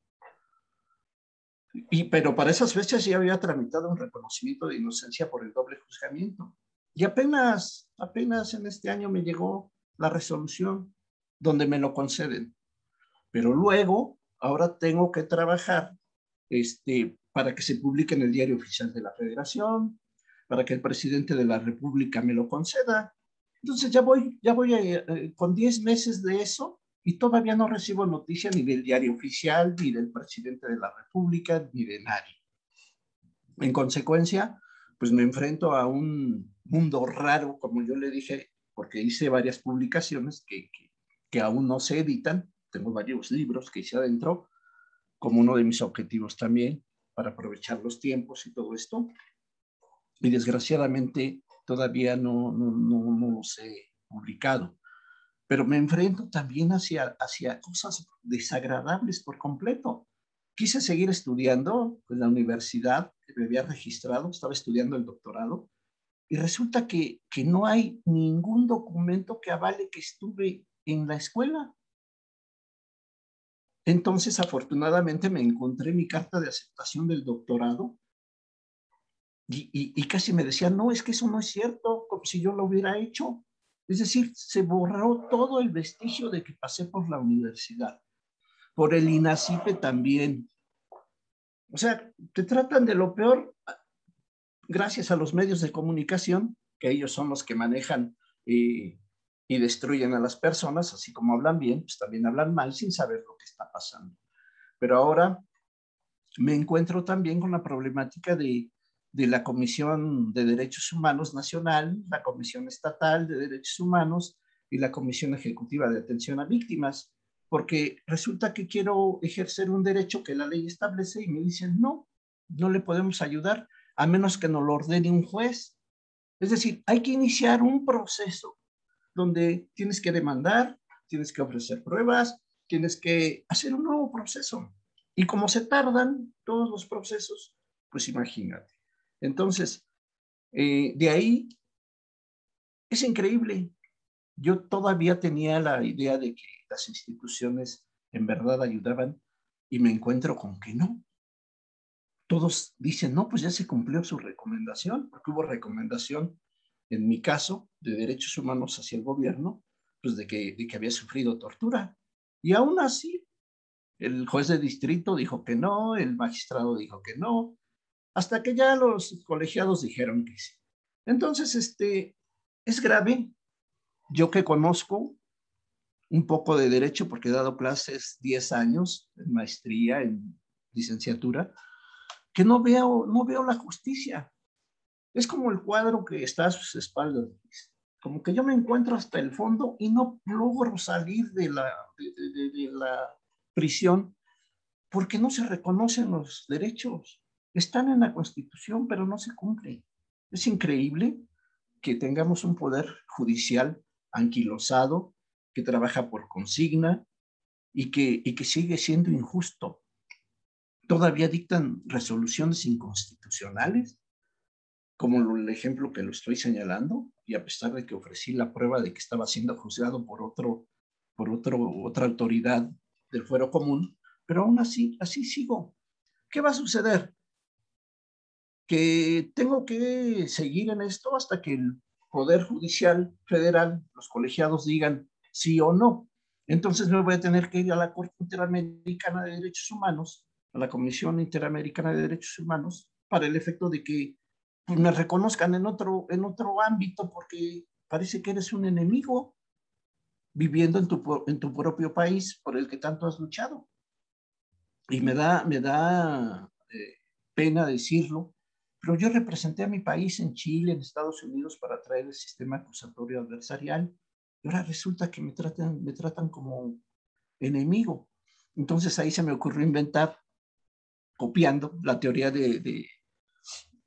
Y, pero para esas fechas ya había tramitado un reconocimiento de inocencia por el doble juzgamiento. Y apenas, apenas en este año me llegó la resolución donde me lo conceden. Pero luego, ahora tengo que trabajar este, para que se publique en el diario oficial de la federación, para que el presidente de la república me lo conceda. Entonces ya voy, ya voy eh, con 10 meses de eso y todavía no recibo noticia ni del diario oficial, ni del presidente de la república, ni de nadie. En consecuencia, pues me enfrento a un mundo raro, como yo le dije, porque hice varias publicaciones que, que, aún no se editan. Tengo varios libros que hice adentro, como uno de mis objetivos también, para aprovechar los tiempos y todo esto. Y desgraciadamente todavía no, no, no, los he publicado. Pero me enfrento también hacia, hacia cosas desagradables por completo. Quise seguir estudiando en la universidad que me había registrado, estaba estudiando el doctorado, y resulta que, que no hay ningún documento que avale que estuve en la escuela. Entonces, afortunadamente, me encontré mi carta de aceptación del doctorado y, casi me decían, no, es que eso no es cierto, como si yo lo hubiera hecho. Es decir, se borró todo el vestigio de que pasé por la universidad, por el INACIPE también. O sea, te tratan de lo peor gracias a los medios de comunicación, que ellos son los que manejan y, y destruyen a las personas, así como hablan bien, pues también hablan mal sin saber lo que está pasando. Pero ahora me encuentro también con la problemática de de la Comisión de Derechos Humanos Nacional, la Comisión Estatal de Derechos Humanos y la Comisión Ejecutiva de Atención a Víctimas, porque resulta que quiero ejercer un derecho que la ley establece y me dicen, no, no le podemos ayudar a menos que nos lo ordene un juez. Es decir, hay que iniciar un proceso donde tienes que demandar, tienes que ofrecer pruebas, tienes que hacer un nuevo proceso. Y como se tardan todos los procesos, pues imagínate. Entonces, eh, de ahí es increíble. Yo todavía tenía la idea de que las instituciones en verdad ayudaban y me encuentro con que no. Todos dicen, no, pues ya se cumplió su recomendación, porque hubo recomendación, en mi caso, de derechos humanos hacia el gobierno, pues de que, de que había sufrido tortura. Y aún así, el juez de distrito dijo que no, el magistrado dijo que no, hasta que ya los colegiados dijeron que sí. Entonces, este, es grave. Yo que conozco un poco de derecho, porque he dado clases 10 años en maestría, en licenciatura, que no veo, no veo la justicia. Es como el cuadro que está a sus espaldas. Como que yo me encuentro hasta el fondo y no logro salir de la, de la prisión porque no se reconocen los derechos. Están en la Constitución, pero no se cumplen. Es increíble que tengamos un poder judicial anquilosado, que trabaja por consigna y que, y que sigue siendo injusto. Todavía dictan resoluciones inconstitucionales, como el ejemplo que lo estoy señalando, y a pesar de que ofrecí la prueba de que estaba siendo juzgado por, otro, por otro, otra autoridad del fuero común, pero aún así, así sigo. ¿Qué va a suceder? Que tengo que seguir en esto hasta que el Poder Judicial Federal, los colegiados digan sí o no. Entonces me voy a tener que ir a la Corte Interamericana de Derechos Humanos, a la Comisión Interamericana de Derechos Humanos, para el efecto de que pues, me reconozcan en otro, en otro ámbito, porque parece que eres un enemigo viviendo en tu, en tu propio país por el que tanto has luchado. Y me da, me da eh, pena decirlo, pero yo representé a mi país en Chile, en Estados Unidos, para traer el sistema acusatorio adversarial. Y ahora resulta que me tratan, me tratan como enemigo. Entonces ahí se me ocurrió inventar, copiando la teoría de, de,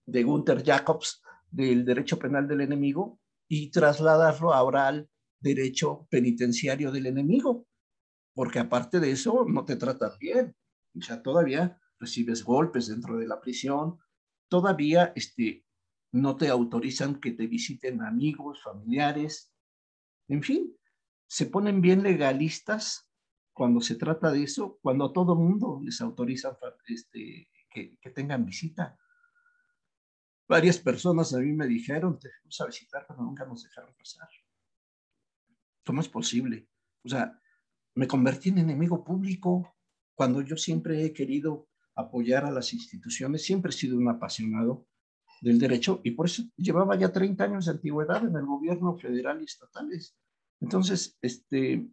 de Gunther Jacobs del derecho penal del enemigo y trasladarlo ahora al derecho penitenciario del enemigo. Porque aparte de eso, no te tratan bien. O sea, todavía recibes golpes dentro de la prisión, todavía este, no te autorizan que te visiten amigos, familiares, en fin, se ponen bien legalistas cuando se trata de eso, cuando a todo mundo les autoriza este, que, que, tengan visita. Varias personas a mí me dijeron, te fuimos a visitar, pero nunca nos dejaron pasar. ¿Cómo es posible? O sea, me convertí en enemigo público cuando yo siempre he querido apoyar a las instituciones. Siempre he sido un apasionado del derecho y por eso llevaba ya 30 años de antigüedad en el gobierno federal y estatales. Entonces, este,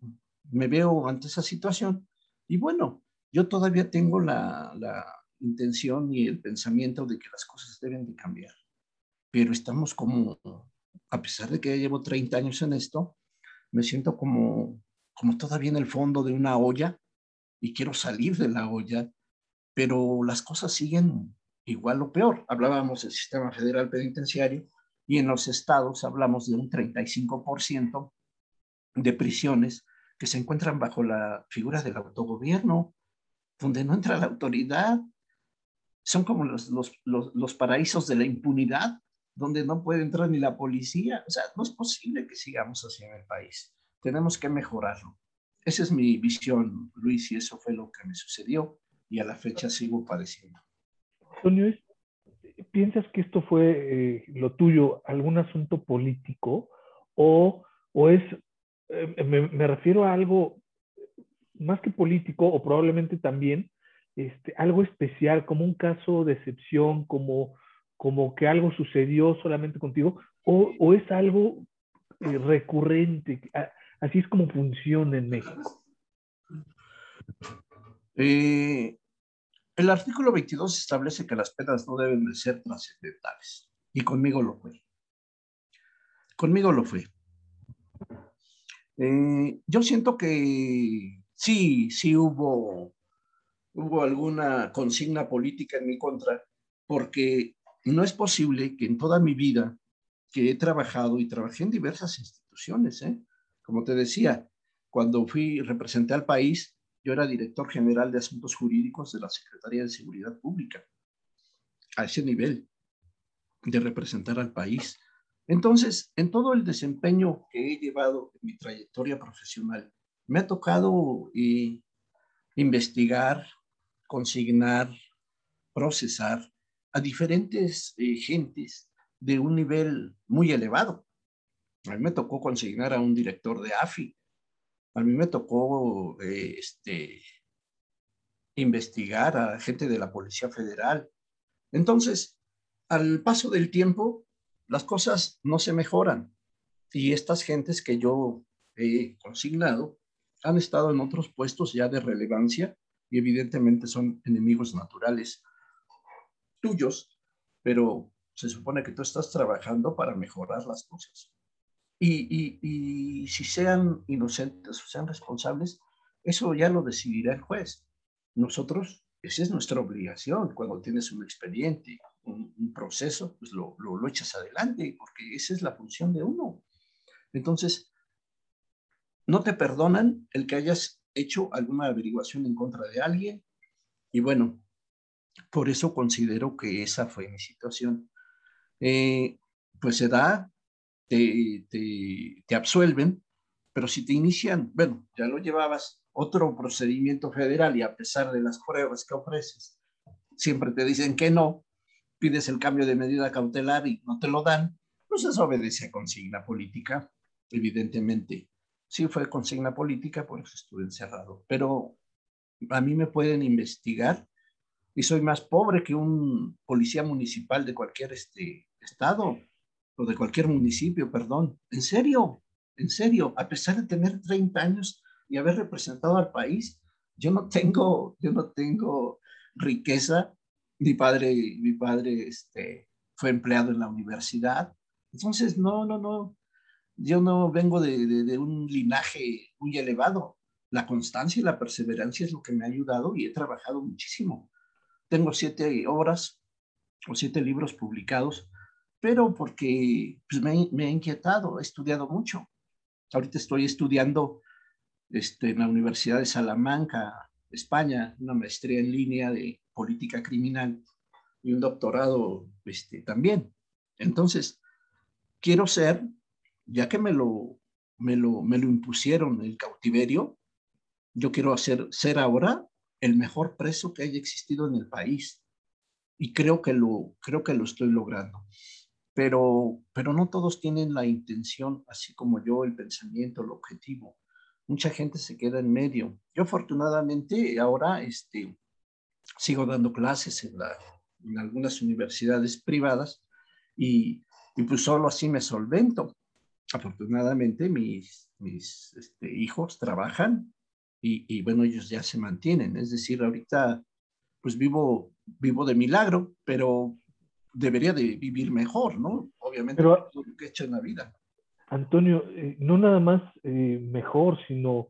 me veo ante esa situación y bueno, yo todavía tengo la, la intención y el pensamiento de que las cosas deben de cambiar, pero estamos como, a pesar de que ya llevo 30 años en esto, me siento como, como todavía en el fondo de una olla y quiero salir de la olla pero las cosas siguen igual o peor. Hablábamos del sistema federal penitenciario y en los estados hablamos de un 35% de prisiones que se encuentran bajo la figura del autogobierno, donde no entra la autoridad. Son como los, los, los, paraísos de la impunidad, donde no puede entrar ni la policía. O sea, no es posible que sigamos así en el país. Tenemos que mejorarlo. esa es mi visión, Luis, y eso fue lo que me sucedió y a la fecha sigo padeciendo. Antonio, ¿piensas que esto fue eh, lo tuyo, algún asunto político o, o es, eh, me, me, refiero a algo más que político o probablemente también este, algo especial, como un caso de excepción, como, como que algo sucedió solamente contigo, o, o es algo eh, recurrente? Así es como funciona en México. Eh, el artículo 22 establece que las penas no deben de ser trascendentales. Y conmigo lo fue. Conmigo lo fue. Eh, yo siento que sí, sí hubo, hubo alguna consigna política en mi contra, porque no es posible que en toda mi vida que he trabajado y trabajé en diversas instituciones, ¿eh? Como te decía, cuando fui, representé al país, yo era director general de asuntos jurídicos de la Secretaría de Seguridad Pública, a ese nivel de representar al país. Entonces, en todo el desempeño que he llevado en mi trayectoria profesional, me ha tocado eh, investigar, consignar, procesar a diferentes eh, gentes de un nivel muy elevado. A mí me tocó consignar a un director de AFI. A mí me tocó eh, este, investigar a gente de la Policía Federal. Entonces, al paso del tiempo, las cosas no se mejoran. Y estas gentes que yo he consignado han estado en otros puestos ya de relevancia y evidentemente son enemigos naturales tuyos, pero se supone que tú estás trabajando para mejorar las cosas. Y, si sean inocentes o sean responsables, eso ya lo decidirá el juez. Nosotros, esa es nuestra obligación cuando tienes un expediente, un, proceso, pues lo, lo, echas adelante, porque esa es la función de uno. Entonces, no te perdonan el que hayas hecho alguna averiguación en contra de alguien. Y bueno, por eso considero que esa fue mi situación. Eh, pues se da te, te, absuelven, pero si te inician, bueno, ya lo llevabas otro procedimiento federal y a pesar de las pruebas que ofreces, siempre te dicen que no, pides el cambio de medida cautelar y no te lo dan, pues eso obedece a consigna política, evidentemente. Sí fue consigna política, por eso estuve encerrado, pero a mí me pueden investigar y soy más pobre que un policía municipal de cualquier este, estado o de cualquier municipio, perdón. En serio, en serio, a pesar de tener 30 años y haber representado al país, yo no tengo, yo no tengo riqueza. Mi padre, mi padre este, fue empleado en la universidad. Entonces, no, no, no. Yo no vengo de, de un linaje muy elevado. La constancia y la perseverancia es lo que me ha ayudado y he trabajado muchísimo. Tengo siete obras o siete libros publicados pero porque pues, me, me, he inquietado, he estudiado mucho. Ahorita estoy estudiando este, en la Universidad de Salamanca, España, una maestría en línea de política criminal y un doctorado este, también. Entonces, quiero ser, ya que me lo, me lo, me lo impusieron el cautiverio, yo quiero hacer, ser ahora el mejor preso que haya existido en el país. Y creo que lo, creo que lo estoy logrando pero, pero no todos tienen la intención, así como yo, el pensamiento, el objetivo. Mucha gente se queda en medio. Yo afortunadamente ahora este, sigo dando clases en, la, en algunas universidades privadas y, y, pues solo así me solvento. Afortunadamente mis, mis este, hijos trabajan y, y, bueno, ellos ya se mantienen. Es decir, ahorita pues vivo, vivo de milagro, pero debería de vivir mejor, ¿no? Obviamente, Pero, lo que he hecho en la vida. Antonio, eh, no nada más eh, mejor, sino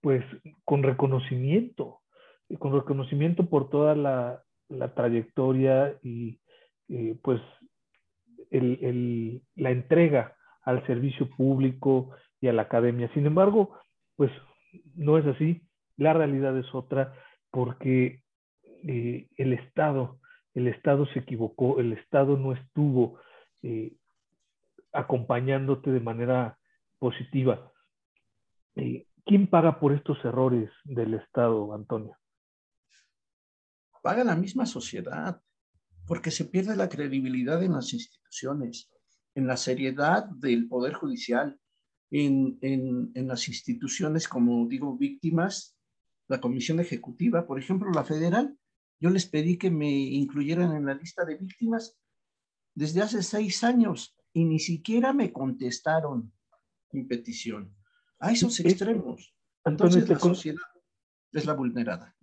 pues con reconocimiento, con reconocimiento por toda la, la trayectoria y eh, pues el, el, la entrega al servicio público y a la academia. Sin embargo, pues no es así, la realidad es otra porque el Estado el Estado se equivocó, el Estado no estuvo eh, acompañándote de manera positiva. Eh, ¿quién paga por estos errores del Estado, Antonio? Paga la misma sociedad, porque se pierde la credibilidad en las instituciones, en la seriedad del Poder Judicial, en, en las instituciones, como digo, víctimas, la Comisión Ejecutiva, por ejemplo, la federal, yo les pedí que me incluyeran en la lista de víctimas desde hace seis años y ni siquiera me contestaron mi petición. A esos extremos. Entonces la sociedad es la vulnerada.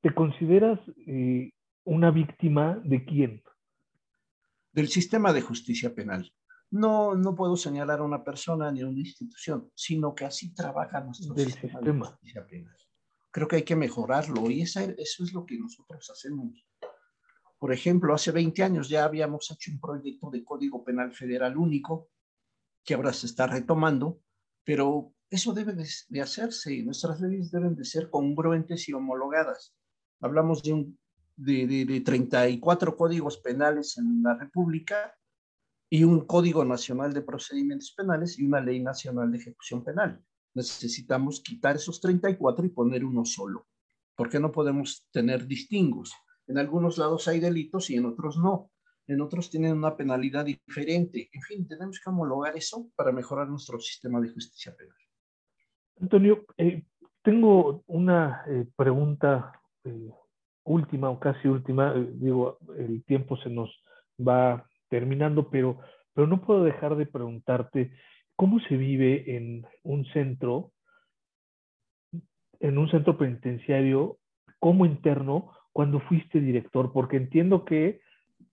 ¿Te consideras eh, una víctima de quién? Del sistema de justicia penal. No, no puedo señalar a una persona ni a una institución, sino que así trabaja nuestro sistema, de justicia penal creo que hay que mejorarlo y eso es lo que nosotros hacemos. Por ejemplo, hace 20 años ya habíamos hecho un proyecto de Código Penal Federal único, que ahora se está retomando, pero eso debe de, hacerse y nuestras leyes deben de ser congruentes y homologadas. Hablamos de, un, de, de, de 34 códigos penales en la República y un Código Nacional de Procedimientos Penales y una Ley Nacional de Ejecución Penal necesitamos quitar esos 34 y poner uno solo. ¿Por qué no podemos tener distingos? En algunos lados hay delitos y en otros no. En otros tienen una penalidad diferente. En fin, tenemos que homologar eso para mejorar nuestro sistema de justicia penal. Antonio, eh, tengo una eh, pregunta eh, última o casi última. digo, el tiempo se nos va terminando, pero, pero no puedo dejar de preguntarte ¿Cómo se vive en un centro, en un centro penitenciario como interno cuando fuiste director? Porque entiendo que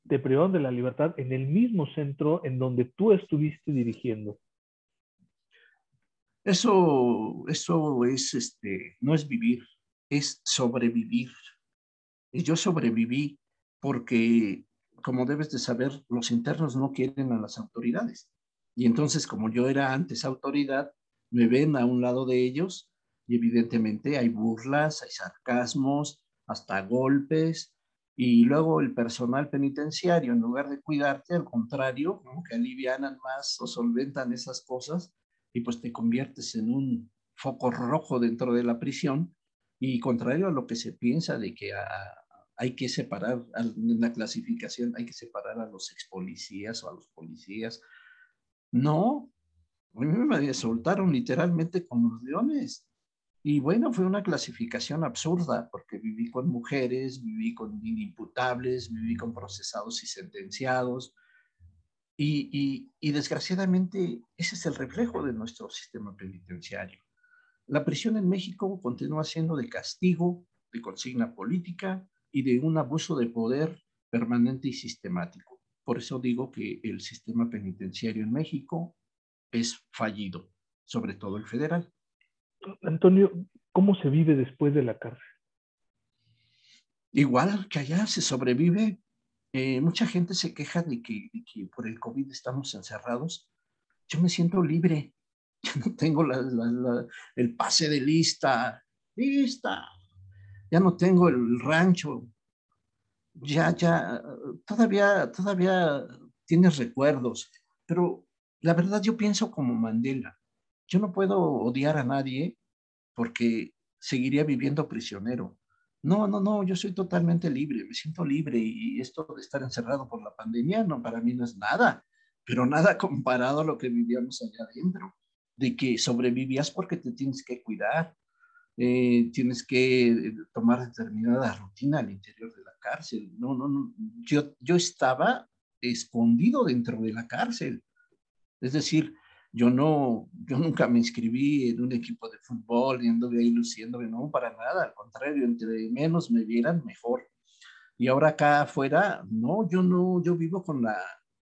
te privaron de la libertad en el mismo centro en donde tú estuviste dirigiendo. Eso, eso es, este, no es vivir, es sobrevivir. Y yo sobreviví porque, como debes de saber, los internos no quieren a las autoridades. Y entonces, como yo era antes autoridad, me ven a un lado de ellos y evidentemente hay burlas, hay sarcasmos, hasta golpes. Y luego el personal penitenciario, en lugar de cuidarte, al contrario, que alivianan más o solventan esas cosas y pues te conviertes en un foco rojo dentro de la prisión. Y contrario a lo que se piensa de que hay que separar, en la clasificación, hay que separar a los ex policías o a los policías no, a mí me soltaron literalmente con los leones. Y bueno, fue una clasificación absurda porque viví con mujeres, viví con inimputables, viví con procesados y sentenciados. Y, y, desgraciadamente ese es el reflejo de nuestro sistema penitenciario. La prisión en México continúa siendo de castigo, de consigna política y de un abuso de poder permanente y sistemático. Por eso digo que el sistema penitenciario en México es fallido, sobre todo el federal. Antonio, ¿cómo se vive después de la cárcel? Igual que allá se sobrevive. Eh, mucha gente se queja de que, por el COVID estamos encerrados. Yo me siento libre. *laughs* Yo no tengo el pase de lista. Lista. Ya no tengo el rancho ya, ya, todavía, todavía tienes recuerdos, pero la verdad yo pienso como Mandela. Yo no puedo odiar a nadie porque seguiría viviendo prisionero. No, no, no, yo soy totalmente libre, me siento libre y esto de estar encerrado por la pandemia, no, para mí no es nada, pero nada *laughs* comparado a lo que vivíamos allá adentro, de que sobrevivías porque te tienes que cuidar, eh, tienes que eh, tomar determinada rutina al interior de cárcel. No, no. Yo, yo estaba escondido dentro de la cárcel. Es decir, yo no, yo nunca me inscribí en un equipo de fútbol y anduve ahí luciéndome, no, para nada, al contrario, entre menos me vieran, mejor. Y ahora acá afuera, no, yo no, yo vivo con la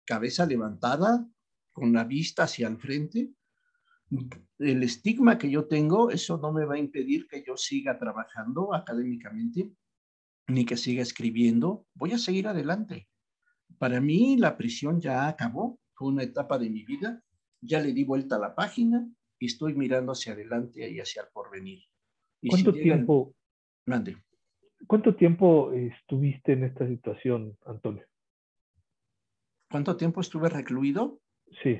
cabeza levantada, con la vista hacia el frente, el estigma que yo tengo, eso no me va a impedir que yo siga trabajando académicamente, ni que siga escribiendo. Voy a seguir adelante. Para mí la prisión ya acabó, fue una etapa de mi vida, ya le di vuelta a la página y estoy mirando hacia adelante y hacia el porvenir. ¿Cuánto tiempo? ¿Cuánto tiempo estuviste en esta situación, Antonio? ¿Cuánto tiempo estuve recluido? Sí.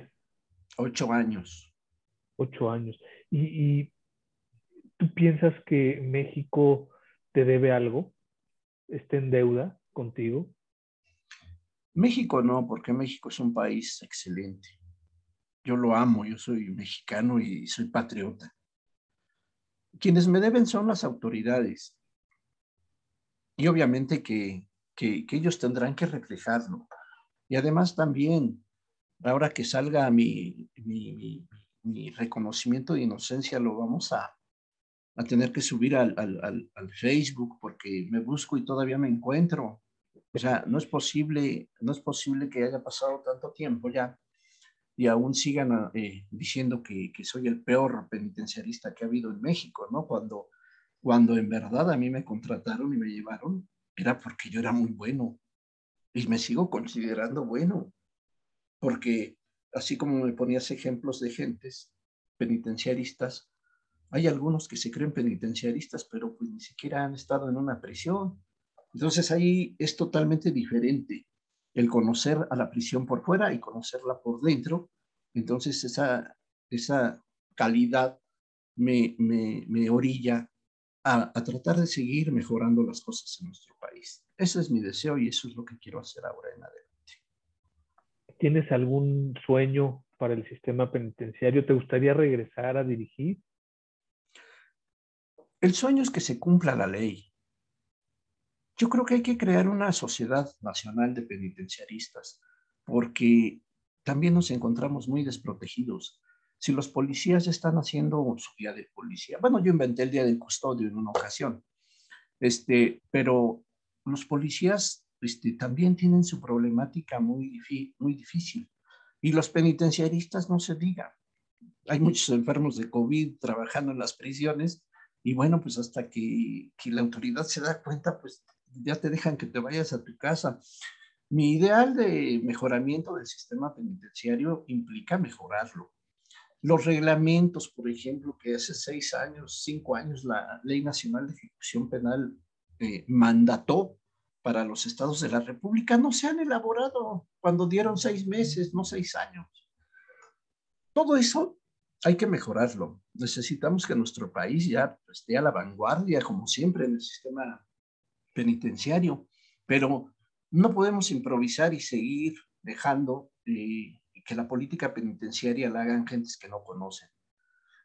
Ocho años ocho años. Y, ¿Tú piensas que México te debe algo? ¿Está en deuda contigo? México no, porque México es un país excelente. Yo lo amo, yo soy mexicano y soy patriota. Quienes me deben son las autoridades. Y obviamente que, que, ellos tendrán que reflejarlo. Y además también, ahora que salga mi, mi, mi, reconocimiento de inocencia, lo vamos a, a tener que subir al, al, al, Facebook porque me busco y todavía me encuentro. O sea, no es posible, no es posible que haya pasado tanto tiempo ya y aún sigan eh, diciendo que, que, soy el peor penitenciarista que ha habido en México, ¿no? Cuando, cuando en verdad a mí me contrataron y me llevaron, era porque yo era muy bueno y me sigo considerando bueno, porque así como me ponías ejemplos de gentes penitenciaristas, hay algunos que se creen penitenciaristas, pero pues ni siquiera han estado en una prisión. Entonces ahí es totalmente diferente el conocer a la prisión por fuera y conocerla por dentro. Entonces esa, esa calidad me, me, orilla a, a, tratar de seguir mejorando las cosas en nuestro país. Ese es mi deseo y eso es lo que quiero hacer ahora en adelante. ¿Tienes algún sueño para el sistema penitenciario? ¿Te gustaría regresar a dirigir? El sueño es que se cumpla la ley. Yo creo que hay que crear una sociedad nacional de penitenciaristas, porque también nos encontramos muy desprotegidos. Si los policías están haciendo su día de policía, bueno, yo inventé el día del custodio en una ocasión, este, pero los policías este, también tienen su problemática muy, muy difícil. Y los penitenciaristas no se diga. Hay muchos enfermos de COVID trabajando en las prisiones y bueno, pues hasta que, que la autoridad se da cuenta, pues ya te dejan que te vayas a tu casa. Mi ideal de mejoramiento del sistema penitenciario implica mejorarlo. Los reglamentos, por ejemplo, que hace seis años, cinco años, la Ley Nacional de Ejecución Penal eh, mandató para los estados de la República, no se han elaborado cuando dieron seis meses, no seis años. Todo eso hay que mejorarlo. Necesitamos que nuestro país ya esté a la vanguardia, como siempre, en el sistema penitenciario, pero no podemos improvisar y seguir dejando eh, que la política penitenciaria la hagan gentes que no conocen.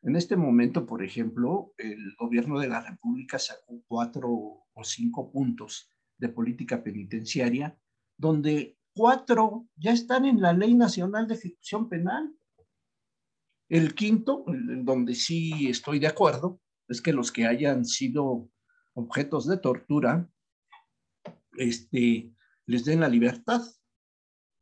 En este momento, por ejemplo, el gobierno de la República sacó cuatro o cinco puntos de política penitenciaria, donde cuatro ya están en la Ley Nacional de Ejecución Penal. El quinto, donde sí estoy de acuerdo, es que los que hayan sido objetos de tortura este, les den la libertad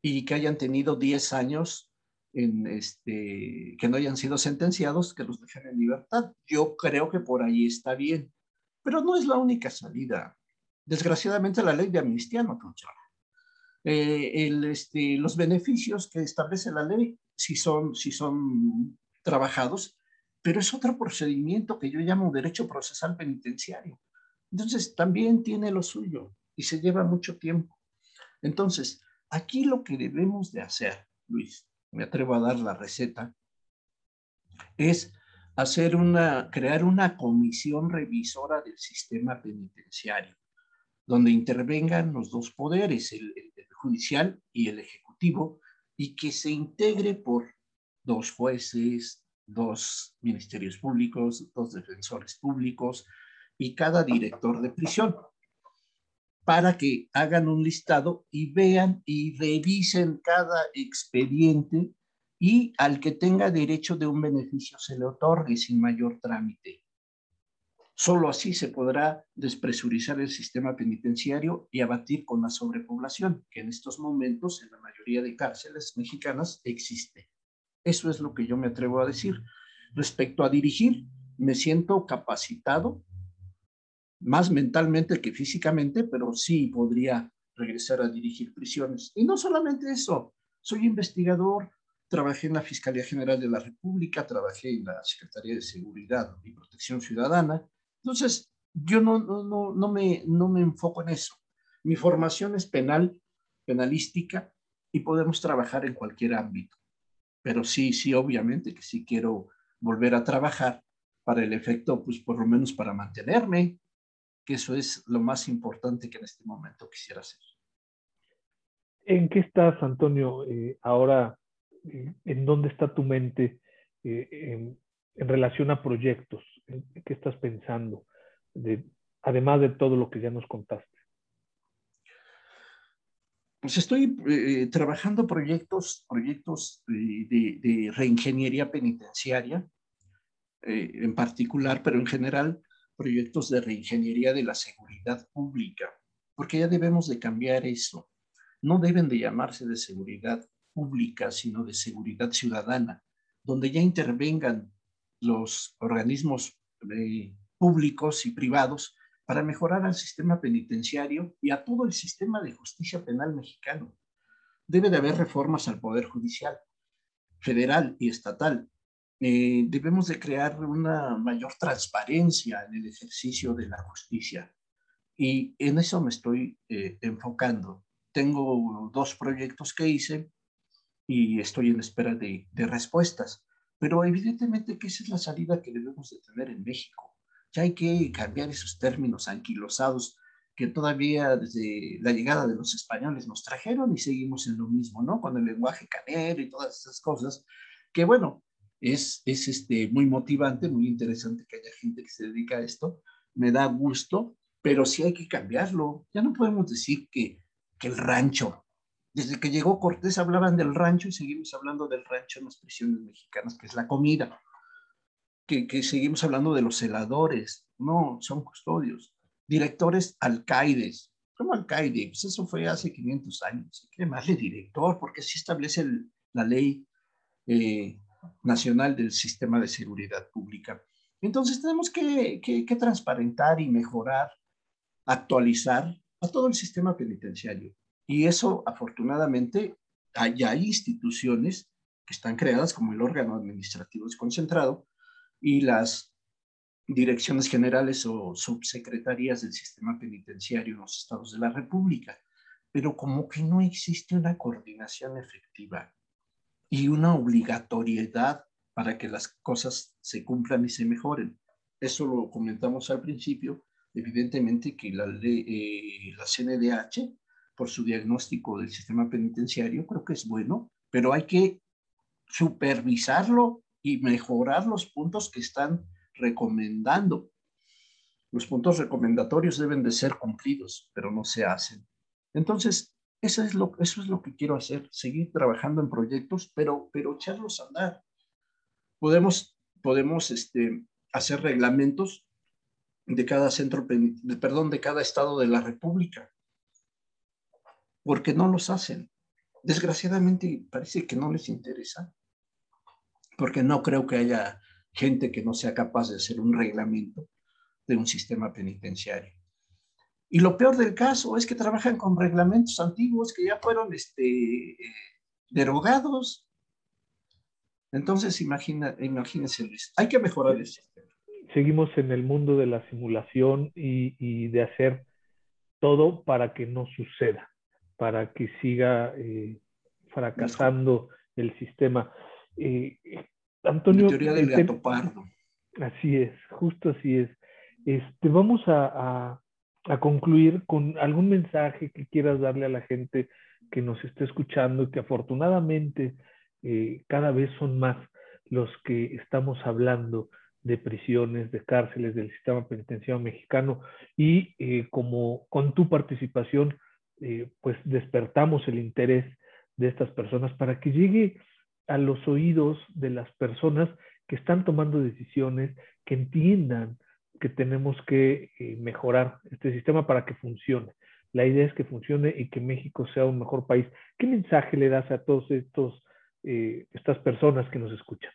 y que hayan tenido 10 años este, que no hayan sido sentenciados, que los dejen en libertad. Yo creo que por ahí está bien, pero no es la única salida. Desgraciadamente la ley de amnistía no funciona. Eh, este, los beneficios que establece la ley si son, si son trabajados, pero es otro procedimiento que yo llamo derecho procesal penitenciario. Entonces, también tiene lo suyo y se lleva mucho tiempo. Entonces, aquí lo que debemos de hacer, Luis, me atrevo a dar la receta, es hacer una, crear una comisión revisora del sistema penitenciario, donde intervengan los dos poderes, el, el judicial y el ejecutivo, y que se integre por dos jueces, dos ministerios públicos, dos defensores públicos y cada director de prisión para que hagan un listado y vean y revisen cada expediente y al que tenga derecho de un beneficio se le otorgue sin mayor trámite. Solo así se podrá despresurizar el sistema penitenciario y abatir con la sobrepoblación, que en estos momentos en la mayoría de cárceles mexicanas existe. Eso es lo que yo me atrevo a decir. Respecto a dirigir, me siento capacitado más mentalmente que físicamente, pero sí podría regresar a dirigir prisiones. Y no solamente eso, soy investigador, trabajé en la Fiscalía General de la República, trabajé en la Secretaría de Seguridad y Protección Ciudadana. Entonces, yo no, no, no, me, no me enfoco en eso. Mi formación es penal, penalística, y podemos trabajar en cualquier ámbito. Pero sí, sí, obviamente que sí quiero volver a trabajar para el efecto, pues por lo menos para mantenerme, que eso es lo más importante que en este momento quisiera hacer. ¿En qué estás, Antonio, eh, ahora? Eh, ¿En dónde está tu mente eh, en, relación a proyectos? ¿Qué estás pensando? además de todo lo que ya nos contaste. Pues estoy trabajando proyectos, proyectos de, reingeniería penitenciaria, en particular, pero en general, proyectos de reingeniería de la seguridad pública, porque ya debemos de cambiar eso. No deben de llamarse de seguridad pública, sino de seguridad ciudadana, donde ya intervengan los organismos eh, públicos y privados para mejorar al sistema penitenciario y a todo el sistema de justicia penal mexicano. Debe de haber reformas al Poder Judicial, federal y estatal. Eh, debemos de crear una mayor transparencia en el ejercicio de la justicia. Y en eso me estoy eh, enfocando tengo dos proyectos que hice y estoy en espera de, respuestas. Pero evidentemente que esa es la salida que debemos de tener en México. Ya hay que cambiar esos términos anquilosados que todavía desde la llegada de los españoles nos trajeron y seguimos en lo mismo, ¿no? Con el lenguaje canero y todas esas cosas, que bueno, es, es este, muy motivante, muy interesante que haya gente que se dedica a esto, me da gusto, pero sí hay que cambiarlo. Ya no podemos decir que que el rancho. Desde que llegó Cortés hablaban del rancho y seguimos hablando del rancho en las prisiones mexicanas, que es la comida. Que, seguimos hablando de los celadores. No, son custodios. Directores alcaides. ¿Cómo alcaide? Pues eso fue hace 500 años. ¿Qué más de director? Porque así establece la ley eh, nacional del sistema de seguridad pública. Entonces tenemos que, que, que transparentar y mejorar, actualizar a todo el sistema penitenciario. Y eso, afortunadamente, hay, hay instituciones que están creadas como el órgano administrativo desconcentrado y las direcciones generales o subsecretarías del sistema penitenciario en los estados de la República. Pero como que no existe una coordinación efectiva y una obligatoriedad para que las cosas se cumplan y se mejoren. Eso lo comentamos al principio evidentemente que la, eh, la CNDH, por su diagnóstico del sistema penitenciario, creo que es bueno, pero hay que supervisarlo y mejorar los puntos que están recomendando. Los puntos recomendatorios deben de ser cumplidos, pero no se hacen. Entonces, eso es lo, eso es lo que quiero hacer, seguir trabajando en proyectos, pero, pero echarlos a andar. Podemos, podemos este, hacer reglamentos de cada centro, de, perdón, de cada estado de la República, porque no los hacen. Desgraciadamente parece que no les interesa, porque no creo que haya gente que no sea capaz de hacer un reglamento de un sistema penitenciario. Y lo peor del caso es que trabajan con reglamentos antiguos que ya fueron este, derogados. Entonces, imagina, imagínense, hay que mejorar el sistema seguimos en el mundo de la simulación y, de hacer todo para que no suceda, para que siga eh, fracasando el sistema. Eh, Antonio. teoría del este, gato pardo. Así es, justo así es. Este, vamos a, concluir con algún mensaje que quieras darle a la gente que nos esté escuchando, que afortunadamente eh, cada vez son más los que estamos hablando de prisiones, de cárceles, del sistema penitenciario mexicano y eh, como con tu participación, eh, pues despertamos el interés de estas personas para que llegue a los oídos de las personas que están tomando decisiones, que entiendan que tenemos que eh, mejorar este sistema para que funcione. La idea es que funcione y que México sea un mejor país. ¿Qué mensaje le das a todos estos estas personas que nos escuchan?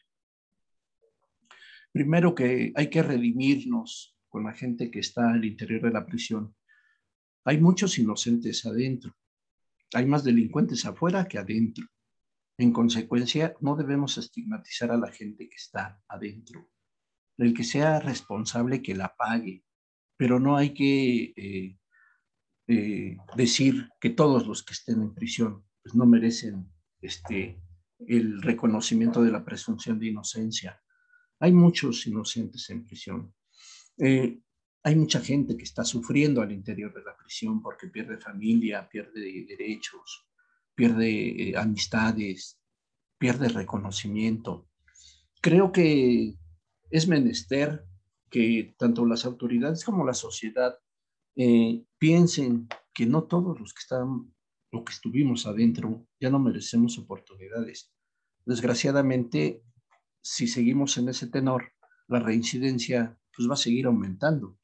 Primero que hay que redimirnos con la gente que está al interior de la prisión. Hay muchos inocentes adentro. Hay más delincuentes afuera que adentro. En consecuencia, no debemos estigmatizar a la gente que está adentro. El que sea responsable que la pague, pero no hay que eh, eh, decir que todos los que estén en prisión pues no merecen este, el reconocimiento de la presunción de inocencia Hay muchos inocentes en prisión. Eh, hay mucha gente que está sufriendo al interior de la prisión porque pierde familia, pierde derechos, pierde eh, amistades, pierde reconocimiento. Creo que es menester que tanto las autoridades como la sociedad eh, piensen que no todos los que están o que estuvimos adentro ya no merecemos oportunidades. Desgraciadamente, si seguimos en ese tenor, la reincidencia pues va a seguir aumentando.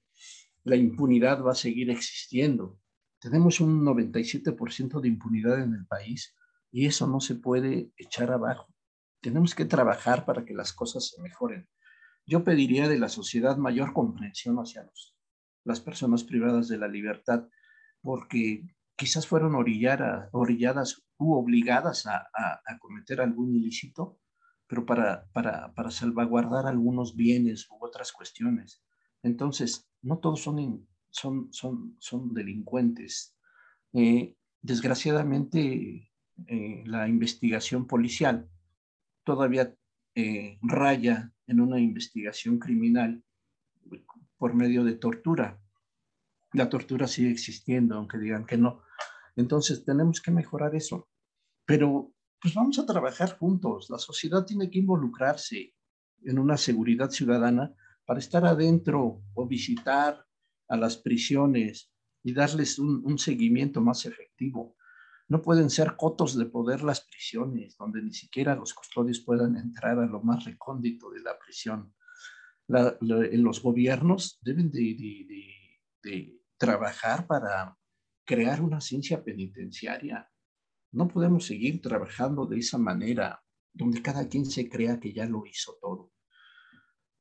La impunidad va a seguir existiendo. Tenemos un 97% de impunidad en el país y eso no se puede echar abajo. Tenemos que trabajar para que las cosas se mejoren. Yo pediría de la sociedad mayor comprensión hacia los, las personas privadas de la libertad, porque quizás fueron orilladas u obligadas a, cometer algún ilícito, pero para, para, para, salvaguardar algunos bienes u otras cuestiones. Entonces, no todos son, son, son, son delincuentes. Eh, desgraciadamente, eh, la investigación policial todavía eh, raya en una investigación criminal por medio de tortura. La tortura sigue existiendo, aunque digan que no. Entonces tenemos que mejorar eso. Pero pues vamos a trabajar juntos. La sociedad tiene que involucrarse en una seguridad ciudadana para estar adentro o visitar a las prisiones y darles un, seguimiento más efectivo. No pueden ser cotos de poder las prisiones, donde ni siquiera los custodios puedan entrar a lo más recóndito de la prisión. los gobiernos deben de, trabajar para crear una ciencia penitenciaria. No podemos seguir trabajando de esa manera, donde cada quien se crea que ya lo hizo todo.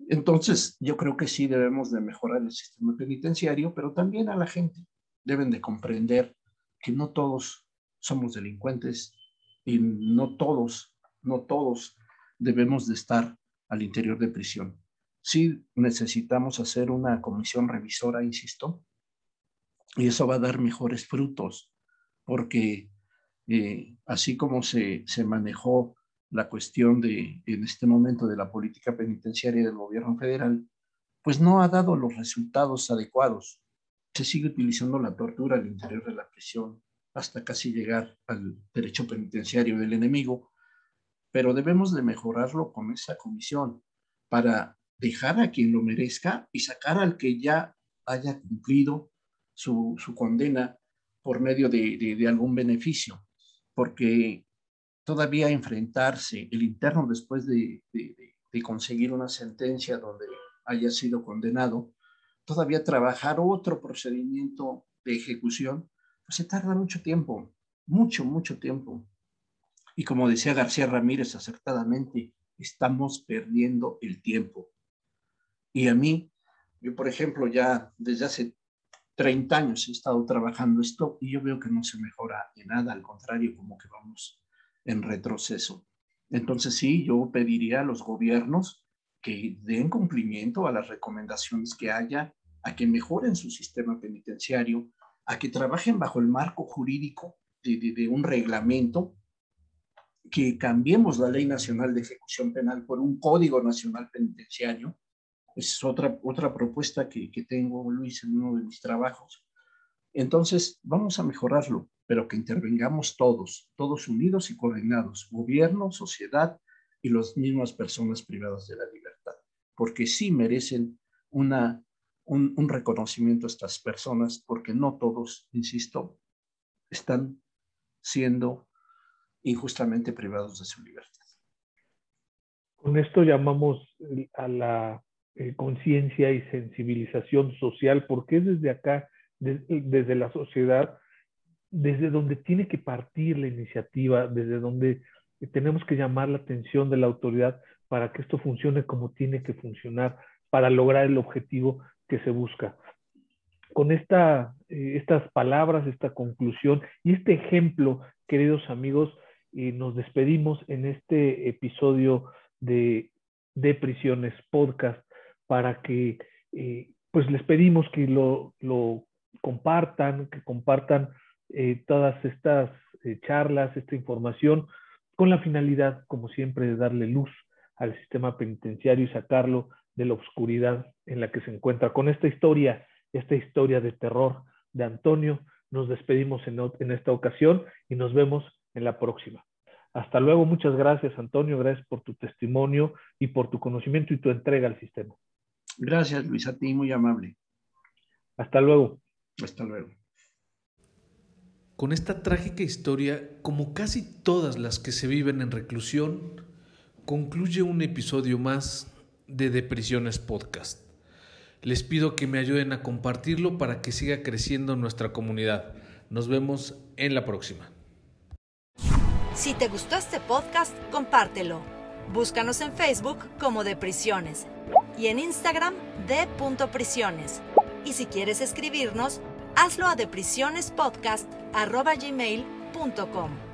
Entonces, yo creo que sí debemos de mejorar el sistema penitenciario, pero también a la gente deben de comprender que no todos somos delincuentes y no todos, no todos debemos de estar al interior de prisión. Sí necesitamos hacer una comisión revisora, insisto, y eso va a dar mejores frutos, porque eh, así como se, se manejó la cuestión de, en este momento de la política penitenciaria del gobierno federal, pues no ha dado los resultados adecuados. Se sigue utilizando la tortura al interior de la prisión, hasta casi llegar al derecho penitenciario del enemigo, pero debemos de mejorarlo con esa comisión para dejar a quien lo merezca y sacar al que ya haya cumplido su, condena por medio de, algún beneficio, porque todavía enfrentarse el interno después de, de conseguir una sentencia donde haya sido condenado, todavía trabajar otro procedimiento de ejecución pues, se tarda mucho tiempo, mucho, mucho tiempo. Y como decía García Ramírez acertadamente, estamos perdiendo el tiempo. Y a mí, yo por ejemplo, ya desde hace 30 años he estado trabajando esto y yo veo que no se mejora en nada, al contrario, como que vamos en retroceso. Entonces sí, yo pediría a los gobiernos que den cumplimiento a las recomendaciones que haya, a que mejoren su sistema penitenciario, a que trabajen bajo el marco jurídico de, un reglamento, que cambiemos la Ley Nacional de Ejecución Penal por un Código Nacional Penitenciario. Es otra, otra propuesta que, que tengo, Luis, en uno de mis trabajos. Entonces, vamos a mejorarlo, pero que intervengamos todos, todos unidos y coordinados, gobierno, sociedad y las mismas personas privadas de la libertad, porque sí merecen una un, reconocimiento a estas personas, porque no todos, insisto, están siendo injustamente privados de su libertad. Con esto llamamos a la eh, conciencia y sensibilización social, porque es desde acá, desde la sociedad, desde donde tiene que partir la iniciativa, desde donde tenemos que llamar la atención de la autoridad para que esto funcione como tiene que funcionar, para lograr el objetivo que se busca. Con esta, eh, estas palabras, esta conclusión y este ejemplo, queridos amigos, eh, nos despedimos en este episodio de, de Prisiones Podcast para que eh, pues les pedimos que lo, lo compartan, que compartan todas estas charlas, esta información, con la finalidad, como siempre, de darle luz al sistema penitenciario y sacarlo de la oscuridad en la que se encuentra. Con esta historia, esta historia de terror de Antonio, nos despedimos en, en esta ocasión y nos vemos en la próxima. Hasta luego, muchas gracias Antonio, gracias por tu testimonio y por tu conocimiento y tu entrega al sistema. Gracias Luis, a ti muy amable. Hasta luego. Hasta luego. Con esta trágica historia, como casi todas las que se viven en reclusión, concluye un episodio más de Deprisiones Podcast. Les pido que me ayuden a compartirlo para que siga creciendo nuestra comunidad. Nos vemos en la próxima. Si te gustó este podcast, compártelo. Búscanos en Facebook como De Prisiones y en Instagram de Prisiones. Y si quieres escribirnos, hazlo a deprisionespodcast.gmail.com.